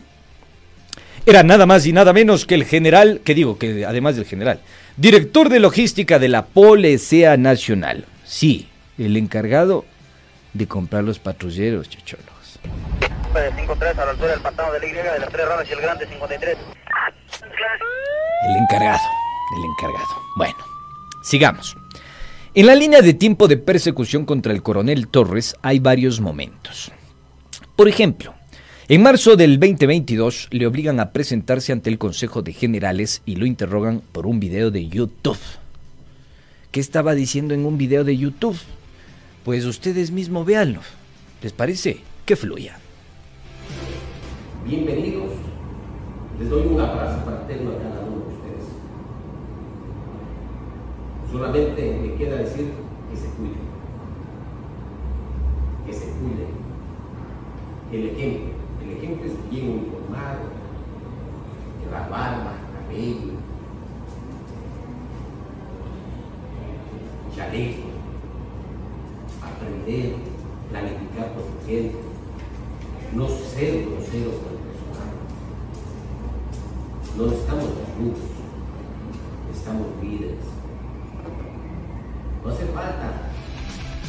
Era nada más y nada menos que el general, que digo, que además del general, director de logística de la Policía Nacional. Sí, el encargado de comprar los patrulleros, el grande 53. El encargado, el encargado. Bueno, sigamos. En la línea de tiempo de persecución contra el coronel Torres hay varios momentos. Por ejemplo, en marzo del 2022 le obligan a presentarse ante el Consejo de Generales y lo interrogan por un video de YouTube. ¿Qué estaba diciendo en un video de YouTube? Pues ustedes mismos véanlo. ¿Les parece? Que fluya. Bienvenidos. Les doy un abrazo fraterno a cada uno de ustedes. Solamente me queda decir que se cuiden. Que se cuiden. El ejemplo. El ejemplo es bien uniformado, la barba, cabello, chaleco, aprender, planificar proteger, no ser groseros con el personal. No estamos desnudos, estamos líderes. No hace falta.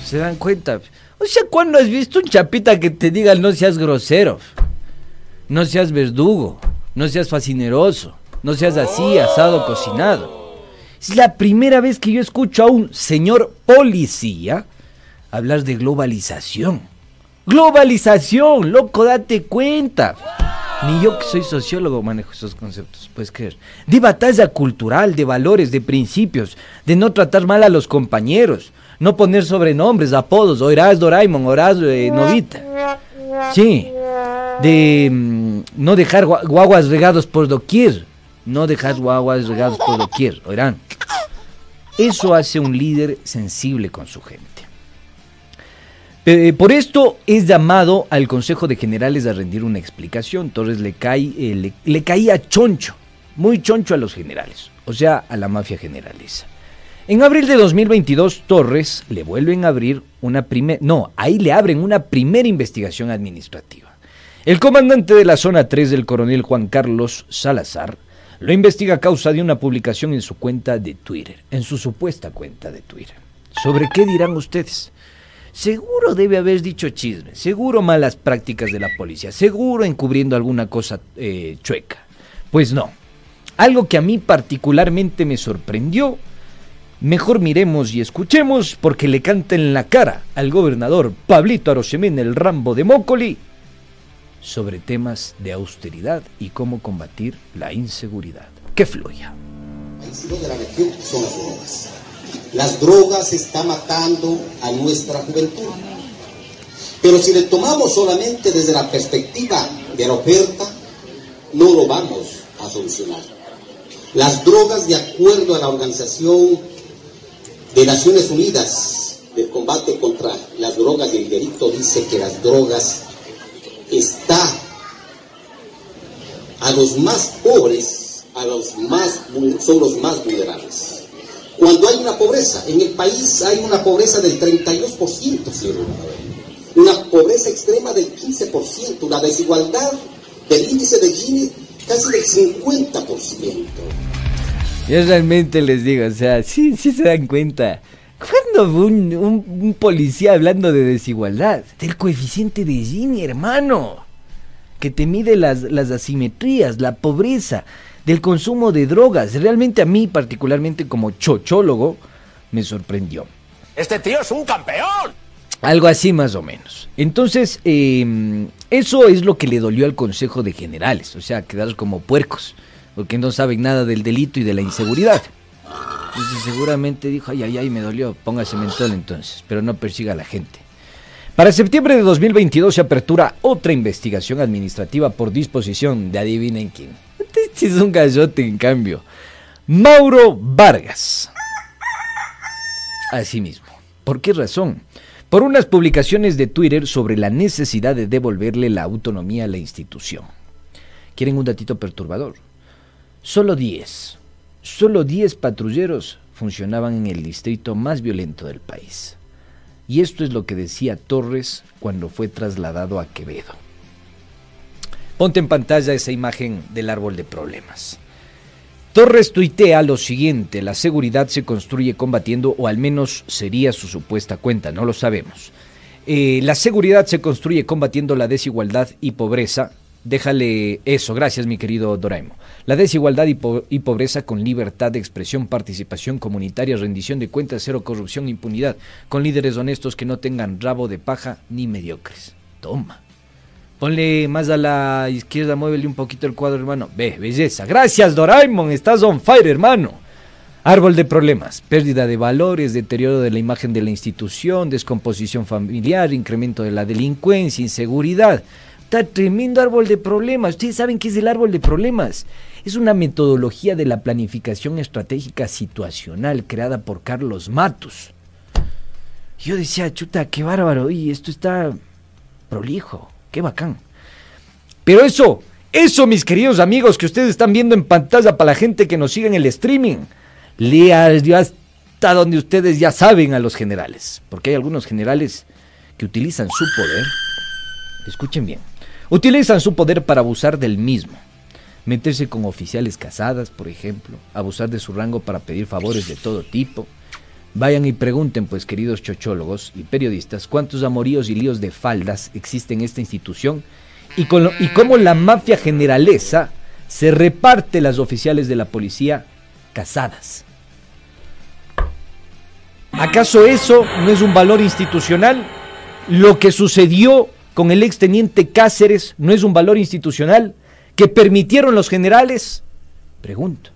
¿Se dan cuenta? O sea, ¿cuándo has visto un chapita que te diga no seas grosero? No seas verdugo, no seas fascineroso, no seas así, asado, cocinado. Es la primera vez que yo escucho a un señor policía hablar de globalización. Globalización, loco, date cuenta. Ni yo que soy sociólogo manejo esos conceptos, puedes creer. De batalla cultural, de valores, de principios, de no tratar mal a los compañeros, no poner sobrenombres, apodos, oirás Doraemon, oirás eh, Novita. Sí, de mm, no dejar guaguas regados por doquier, no dejar guaguas regados por doquier, oirán. Eso hace un líder sensible con su gente. Eh, por esto es llamado al Consejo de Generales a rendir una explicación. Torres le, cae, eh, le, caía choncho, muy choncho a los generales, o sea, a la mafia generaliza. En abril de 2022, Torres le vuelven a abrir una primera, no, ahí le abren una primera investigación administrativa. El comandante de la zona 3 del coronel Juan Carlos Salazar lo investiga a causa de una publicación en su cuenta de Twitter, en su supuesta cuenta de Twitter. ¿Sobre qué dirán ustedes? Seguro debe haber dicho chisme, seguro malas prácticas de la policía, seguro encubriendo alguna cosa eh, chueca. Pues no. Algo que a mí particularmente me sorprendió Mejor miremos y escuchemos porque le canta en la cara al gobernador Pablito Arosemén el Rambo de Mócoli sobre temas de austeridad y cómo combatir la inseguridad. Que fluya. El de la región son las. Las drogas están matando a nuestra juventud. Pero si le tomamos solamente desde la perspectiva de la oferta, no lo vamos a solucionar. Las drogas, de acuerdo a la organización de Naciones Unidas del combate contra las drogas y el delito dice que las drogas está a los más pobres, a los más son los más vulnerables. Cuando hay una pobreza, en el país hay una pobreza del 32%, señor una pobreza extrema del 15%, una desigualdad del índice de Gini casi del 50%. Yo realmente les digo, o sea, sí, sí se dan cuenta. ¿Cuándo un, un, policía hablando de desigualdad? Del coeficiente de Gini, hermano. Que te mide las, las asimetrías, la pobreza. Del consumo de drogas. Realmente a mí, particularmente como chochólogo, me sorprendió. Este tío es un campeón. Algo así más o menos. Entonces, eh, eso es lo que le dolió al Consejo de Generales, o sea, quedar como puercos, porque no saben nada del delito y de la inseguridad. Entonces seguramente dijo, ay, ay, ay, me dolió, póngase mentol entonces, pero no persiga a la gente. Para septiembre de 2022 se apertura otra investigación administrativa por disposición de adivinen quién. (laughs) Es un gallote en cambio. Mauro Vargas. Así mismo. ¿Por qué razón? Por unas publicaciones de Twitter sobre la necesidad de devolverle la autonomía a la institución. ¿Quieren un datito perturbador? Solo 10, solo 10 patrulleros funcionaban en el distrito más violento del país. Y esto es lo que decía Torres cuando fue trasladado a Quevedo. Ponte en pantalla esa imagen del árbol de problemas. Torres tuitea lo siguiente, la seguridad se construye combatiendo, o al menos sería su supuesta cuenta, no lo sabemos. Eh, la seguridad se construye combatiendo la desigualdad y pobreza. Déjale eso, gracias mi querido Doraemo. La desigualdad y, y, pobreza con libertad de expresión, participación comunitaria, rendición de cuentas, cero corrupción, impunidad, con líderes honestos que no tengan rabo de paja ni mediocres. Toma. Ponle más a la izquierda, muévele un poquito el cuadro, hermano. Ve, belleza. Gracias, Doraemon. Estás on fire, hermano. Árbol de problemas, pérdida de valores, deterioro de la imagen de la institución, descomposición familiar, incremento de la delincuencia, inseguridad. Está tremendo árbol de problemas. Ustedes saben qué es el árbol de problemas. Es una metodología de la planificación estratégica situacional creada por Carlos Matos. Yo decía, chuta, qué bárbaro. Y esto está prolijo. Qué bacán. Pero eso, eso, mis queridos amigos, que ustedes están viendo en pantalla para la gente que nos sigue en el streaming, le hasta donde ustedes ya saben a los generales. Porque hay algunos generales que utilizan su poder. Escuchen bien. Utilizan su poder para abusar del mismo. Meterse con oficiales casadas, por ejemplo. Abusar de su rango para pedir favores de todo tipo. Vayan y pregunten, pues, queridos chochólogos y periodistas, cuántos amoríos y líos de faldas existen en esta institución y, cómo la mafia generalesa se reparte las oficiales de la policía casadas. ¿Acaso eso no es un valor institucional? Lo que sucedió con el exteniente Cáceres no es un valor institucional que permitieron los generales? Pregunto.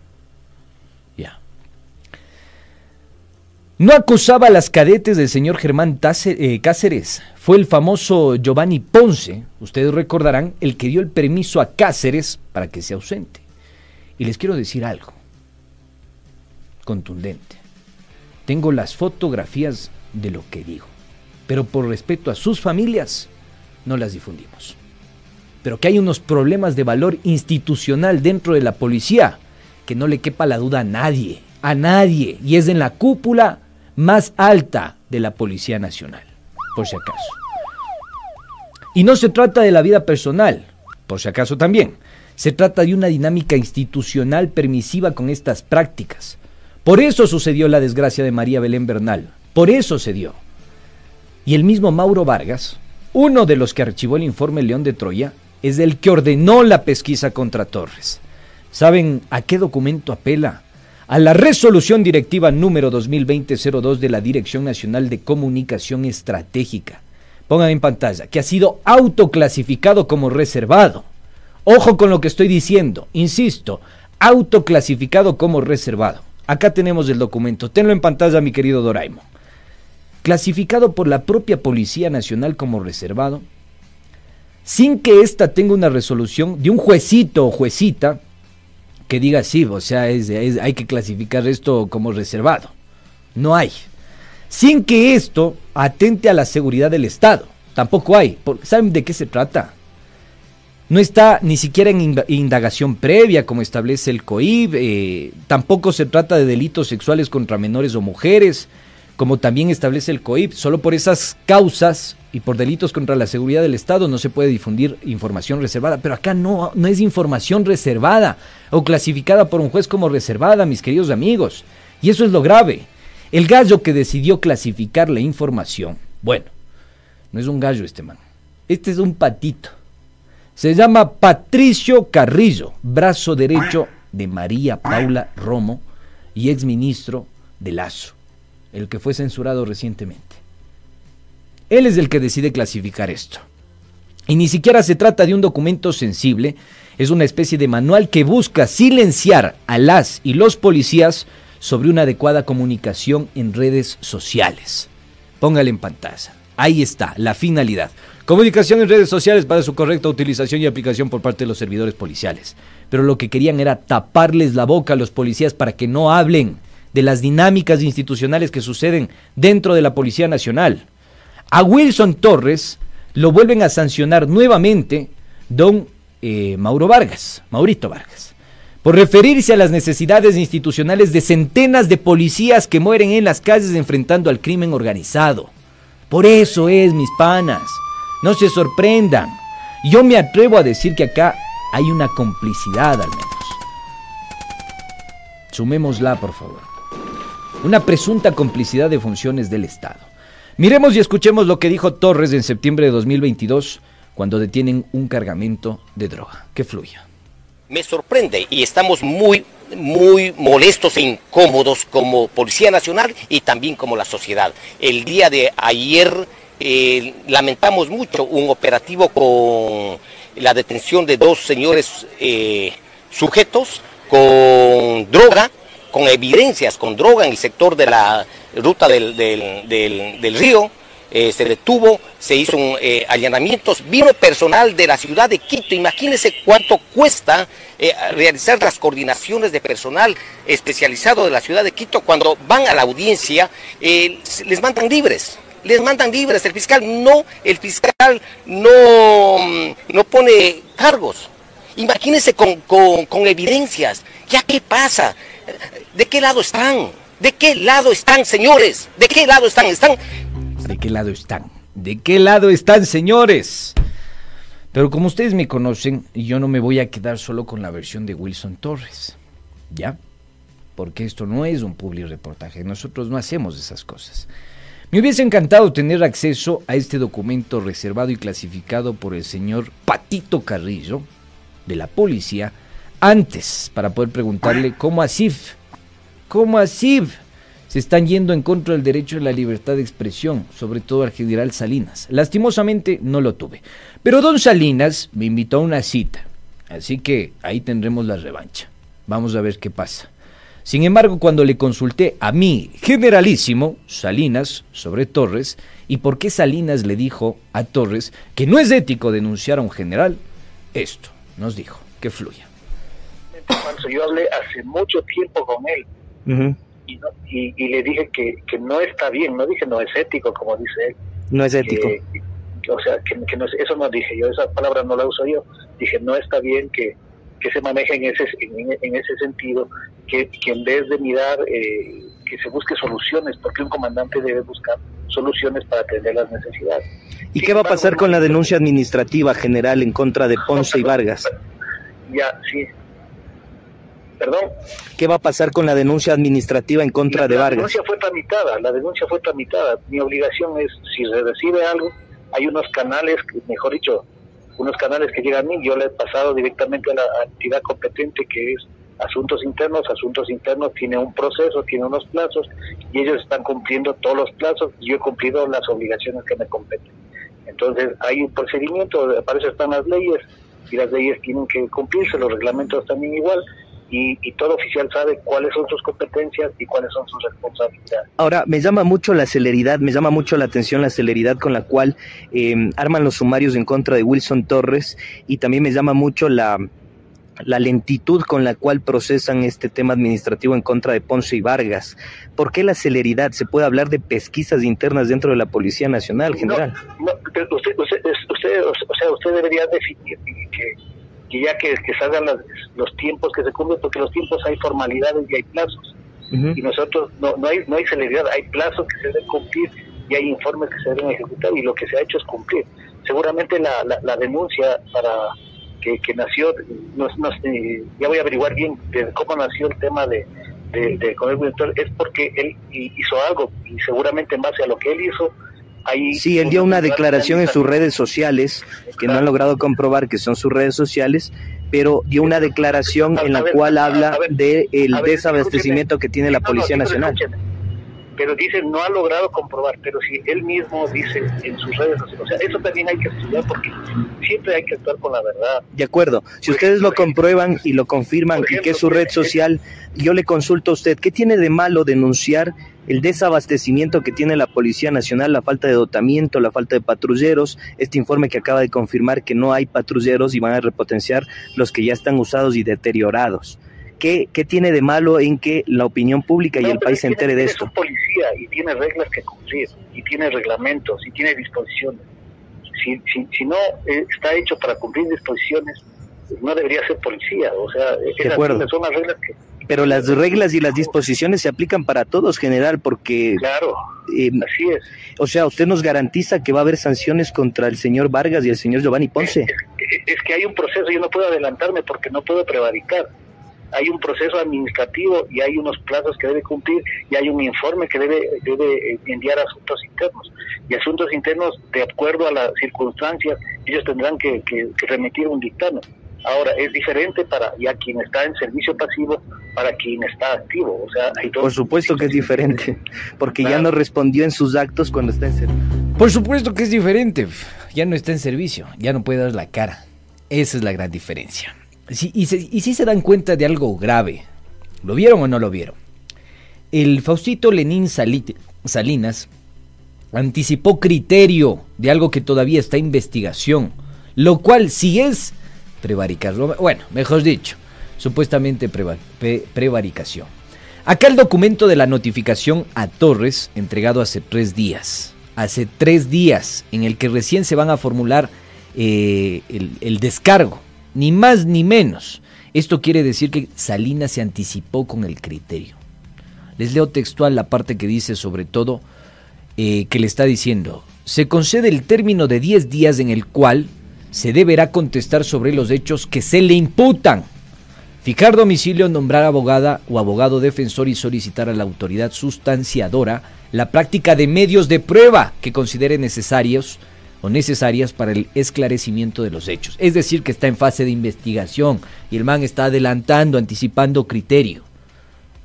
No acusaba a las cadetes del señor Germán eh, Cáceres. Fue el famoso Giovanni Ponce, ustedes recordarán, el que dio el permiso a Cáceres para que se ausente. Y les quiero decir algo contundente. Tengo las fotografías de lo que digo, pero por respeto a sus familias no las difundimos. Pero que hay unos problemas de valor institucional dentro de la policía que no le quepa la duda a nadie, a nadie, y es en la cúpula más alta de la Policía Nacional, por si acaso. Y no se trata de la vida personal, por si acaso también. Se trata de una dinámica institucional permisiva con estas prácticas. Por eso sucedió la desgracia de María Belén Bernal. Por eso se dio. Y el mismo Mauro Vargas, uno de los que archivó el informe León de Troya, es el que ordenó la pesquisa contra Torres. ¿Saben a qué documento apela? A la resolución directiva número 2020-02 de la Dirección Nacional de Comunicación Estratégica. Pongan en pantalla, que ha sido autoclasificado como reservado. Ojo con lo que estoy diciendo, insisto, autoclasificado como reservado. Acá tenemos el documento, tenlo en pantalla mi querido Doraimo. Clasificado por la propia Policía Nacional como reservado, sin que ésta tenga una resolución de un juecito o juecita que diga sí, o sea, es, hay que clasificar esto como reservado. No hay. Sin que esto atente a la seguridad del Estado. Tampoco hay. ¿Saben de qué se trata? No está ni siquiera en indagación previa como establece el COIB. Eh, tampoco se trata de delitos sexuales contra menores o mujeres como también establece el COIP, solo por esas causas y por delitos contra la seguridad del Estado no se puede difundir información reservada, pero acá no, no es información reservada o clasificada por un juez como reservada, mis queridos amigos. Y eso es lo grave. El gallo que decidió clasificar la información, bueno, no es un gallo este man, este es un patito. Se llama Patricio Carrillo, brazo derecho de María Paula Romo y exministro de Lazo, el que fue censurado recientemente. Él es el que decide clasificar esto. Y ni siquiera se trata de un documento sensible, es una especie de manual que busca silenciar a las y los policías sobre una adecuada comunicación en redes sociales. Póngale en pantalla. Ahí está, la finalidad. Comunicación en redes sociales para su correcta utilización y aplicación por parte de los servidores policiales. Pero lo que querían era taparles la boca a los policías para que no hablen de las dinámicas institucionales que suceden dentro de la Policía Nacional. A Wilson Torres lo vuelven a sancionar nuevamente don eh, Mauro Vargas, Maurito Vargas, por referirse a las necesidades institucionales de centenas de policías que mueren en las calles enfrentando al crimen organizado. Por eso es, mis panas, no se sorprendan. Yo me atrevo a decir que acá hay una complicidad al menos. Sumémosla, por favor. Una presunta complicidad de funciones del Estado. Miremos y escuchemos lo que dijo Torres en septiembre de 2022 cuando detienen un cargamento de droga. Que fluya. Me sorprende y estamos muy, muy molestos e incómodos como Policía Nacional y también como la sociedad. El día de ayer eh, lamentamos mucho un operativo con la detención de dos señores eh, sujetos con droga, con evidencias, con droga en el sector de la ruta del, del río eh, se detuvo, se hizo un, eh, allanamientos, vino personal de la ciudad de Quito, imagínense cuánto cuesta eh, realizar las coordinaciones de personal especializado de la ciudad de Quito cuando van a la audiencia, les mandan libres, les mandan libres, el fiscal no, el fiscal no, mm, no pone cargos. Imagínense con, con, con evidencias, ya qué pasa, ¿de qué lado están? ¿De qué lado están, señores? ¿De qué lado están? Están ¿De qué lado están? ¿De qué lado están, señores? Pero como ustedes me conocen, yo no me voy a quedar solo con la versión de Wilson Torres. ¿Ya? Porque esto no es un public reportaje. Nosotros no hacemos esas cosas. Me hubiese encantado tener acceso a este documento reservado y clasificado por el señor Patito Carrillo, de la policía, antes, para poder preguntarle cómo así, cómo así se están yendo en contra del derecho a la libertad de expresión, sobre todo al general Salinas. Lastimosamente no lo tuve. Pero don Salinas me invitó a una cita, así que ahí tendremos la revancha. Vamos a ver qué pasa. Sin embargo, cuando le consulté a mí, generalísimo, Salinas, sobre Torres, y por qué Salinas le dijo a Torres que no es ético denunciar a un general, esto nos dijo, que fluya. Yo hablé hace mucho tiempo con él y, y, le dije que, que, no está bien, no dije no es ético, como dice él. No es ético. o sea, que, que no eso no dije yo, esa palabra no la uso yo. Dije, no está bien que, que se maneje en ese, en, ese sentido, que, que, en vez de mirar, eh, que se busque soluciones, porque un comandante debe buscar soluciones para atender las necesidades. ¿Y qué va a pasar con la denuncia administrativa general en contra de (laughs) Ponce y Vargas? Ya, sí, ¿Perdón? ¿Qué va a pasar con la denuncia administrativa en contra de Vargas? La denuncia fue tramitada, la denuncia fue tramitada. Mi obligación es, si se recibe algo, hay unos canales, mejor dicho, unos canales que llegan a mí, yo le he pasado directamente a la entidad competente que es Asuntos Internos. Asuntos Internos tiene un proceso, tiene unos plazos y ellos están cumpliendo todos los plazos y yo he cumplido las obligaciones que me competen. Entonces hay un procedimiento, para eso están las leyes y las leyes tienen que cumplirse, los reglamentos también igual y, todo oficial sabe cuáles son sus competencias y cuáles son sus responsabilidades. Ahora, me llama mucho la celeridad, me llama mucho la atención la celeridad con la cual em, arman los sumarios en contra de Wilson Torres y también me llama mucho la, la lentitud con la cual procesan este tema administrativo en contra de Ponce y Vargas. ¿Por qué la celeridad? ¿Se puede hablar de pesquisas internas dentro de la Policía Nacional, general? No, usted, usted, usted, o sea, usted debería definir que y ya que, que salgan los tiempos que se cumplen, porque los tiempos hay formalidades y hay plazos. Y nosotros no, no, hay, no hay celeridad, hay plazos que se deben cumplir y hay informes que se deben ejecutar y lo que se ha hecho es cumplir. Seguramente la, la, denuncia para que, que nació, no, no, ya voy a averiguar bien de cómo nació el tema de, de, de es porque él hizo algo y seguramente en base a lo que él hizo sí, él dio una declaración en sus redes sociales, que no han logrado comprobar que son sus redes sociales, pero dio una declaración en la cual habla del desabastecimiento que tiene la Policía Nacional. pero dice no ha logrado comprobar, pero si él mismo dice en sus redes sociales, o sea, eso también hay que estudiar porque siempre hay que actuar con la verdad. De acuerdo, si ustedes lo comprueban y lo confirman y que es su red social, yo le consulto a usted, ¿qué tiene de malo denunciar el desabastecimiento que tiene la Policía Nacional, la falta de dotamiento, la falta de patrulleros, este informe que acaba de confirmar que no hay patrulleros y van a repotenciar los que ya están usados y deteriorados? ¿Qué, ¿Qué, tiene de malo en que la opinión pública y el país se entere de esto? Es policía y tiene reglas que cumplir, y tiene reglamentos, y tiene disposiciones. Si, si, si no eh, está hecho para cumplir disposiciones, no debería ser policía. O sea, acuerdo. son las reglas que... Pero las reglas y las disposiciones se aplican para todos, general, porque... Claro, eh, así es. O sea, ¿usted nos garantiza que va a haber sanciones contra el señor Vargas y el señor Giovanni Ponce? Es, es que hay un proceso, yo no puedo adelantarme porque no puedo prevaricar hay un proceso administrativo y hay unos plazos que debe cumplir y hay un informe que debe, debe eh, enviar a asuntos internos. Y asuntos internos, de acuerdo a las circunstancias, ellos tendrán que, remitir un dictamen. Ahora, es diferente para ya quien está en servicio pasivo para quien está activo. O sea, Por supuesto que es diferente, porque ya no respondió en sus actos cuando está en servicio. Por supuesto que es diferente, ya no está en servicio, ya no puede dar la cara. Esa es la gran diferencia y, si se dan cuenta de algo grave. ¿Lo vieron o no lo vieron? El Faustito Lenín Salinas anticipó criterio de algo que todavía está en investigación, lo cual si es prevaricación, bueno, mejor dicho, supuestamente prevaricación. Acá el documento de la notificación a Torres, entregado hace tres días, hace tres días, en el que recién se van a formular eh, el descargo ni más ni menos. Esto quiere decir que Salinas se anticipó con el criterio. Les leo textual la parte que dice sobre todo eh, que le está diciendo, se concede el término de 10 días en el cual se deberá contestar sobre los hechos que se le imputan. Fijar domicilio, nombrar abogada o abogado defensor y solicitar a la autoridad sustanciadora la práctica de medios de prueba que considere necesarios necesarias para el esclarecimiento de los hechos. Es decir, que está en fase de investigación y el man está adelantando, anticipando criterio.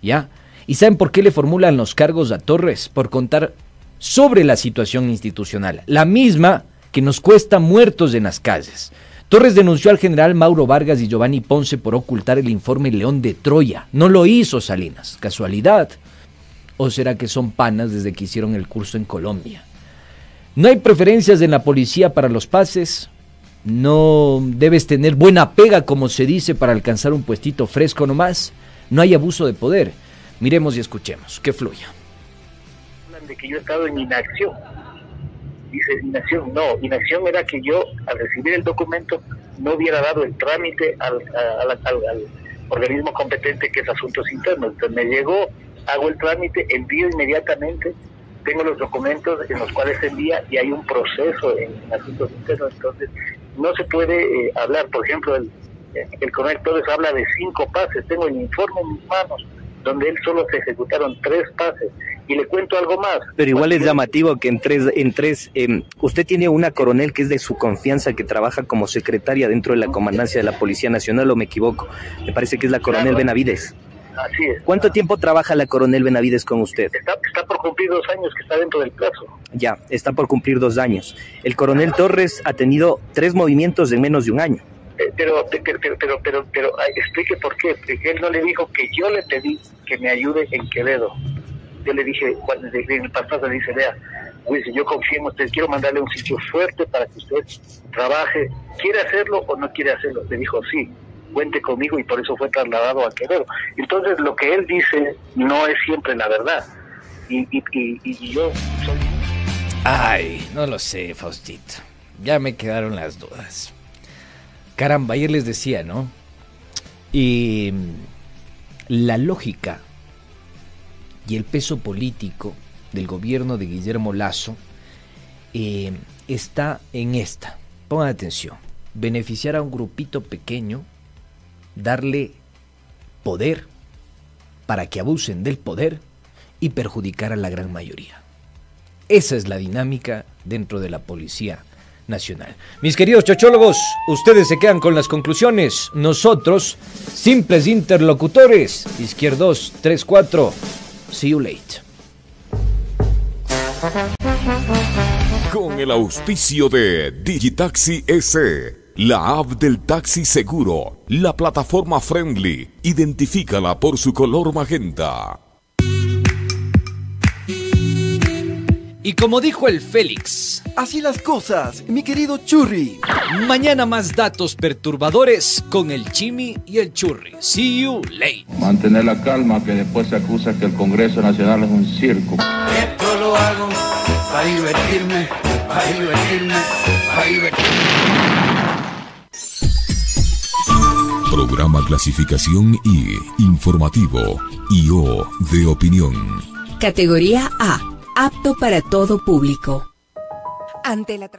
¿Ya? ¿Y saben por qué le formulan los cargos a Torres? Por contar sobre la situación institucional, la misma que nos cuesta muertos en las calles. Torres denunció al general Mauro Vargas y Giovanni Ponce por ocultar el informe León de Troya. No lo hizo Salinas. ¿Casualidad? ¿O será que son panas desde que hicieron el curso en Colombia? No hay preferencias en la policía para los pases. No debes tener buena pega, como se dice, para alcanzar un puestito fresco nomás. No hay abuso de poder. Miremos y escuchemos. Que fluya. De que yo he estado en inacción. Dice inacción. No, inacción era que yo, al recibir el documento, no hubiera dado el trámite al, al organismo competente que es Asuntos Internos. Entonces me llegó, hago el trámite, envío inmediatamente tengo los documentos en los cuales se envía y hay un proceso en, asuntos internos, entonces no se puede eh, hablar, por ejemplo, el, el coronel Torres habla de cinco pases, tengo el informe en mis manos, donde él solo se ejecutaron tres pases. Y le cuento algo más. Pero igual es llamativo que en tres, en tres em, usted tiene una coronel que es de su confianza, que trabaja como secretaria dentro de la comandancia de la Policía Nacional, o me equivoco. Me parece que es la coronel Benavides. Así es. ¿Cuánto tiempo trabaja la coronel Benavides con usted? Está, por cumplir dos años que está dentro del plazo. Ya, está por cumplir dos años. El coronel Torres ha tenido tres movimientos en menos de un año. Eh, pero, pero, pero, pero, pero, explique por qué. Porque él no le dijo que yo le pedí que me ayude en Quevedo. Yo le dije, cuando en el pasado le dice, vea, si yo confío en usted, quiero mandarle un sitio fuerte para que usted trabaje. ¿Quiere hacerlo o no quiere hacerlo? Le dijo, sí cuente conmigo y por eso fue trasladado a Quevedo. Entonces lo que él dice no es siempre la verdad. Y, y, yo soy... Ay, no lo sé, Faustito. Ya me quedaron las dudas. Caramba, ayer les decía, ¿no? Y la lógica y el peso político del gobierno de Guillermo Lazo eh, está en esta. Pongan atención. Beneficiar a un grupito pequeño darle poder para que abusen del poder y perjudicar a la gran mayoría. Esa es la dinámica dentro de la Policía nacional. Mis queridos chochólogos, ustedes se quedan con las conclusiones. Nosotros, simples interlocutores, izquierdos 3-4. See you late. Con el auspicio de Digitaxi S, la app del taxi seguro, la plataforma friendly, identifícala por su color magenta. Y como dijo el Félix, así las cosas, mi querido Churri. Mañana más datos perturbadores con el Chimi y el Churri. See you late. Mantener la calma que después se acusa que el Congreso Nacional es un circo. Esto lo hago para divertirme, para divertirme, para divertirme. Programa clasificación I, informativo, y O de opinión. Categoría A apto para todo público. Ante la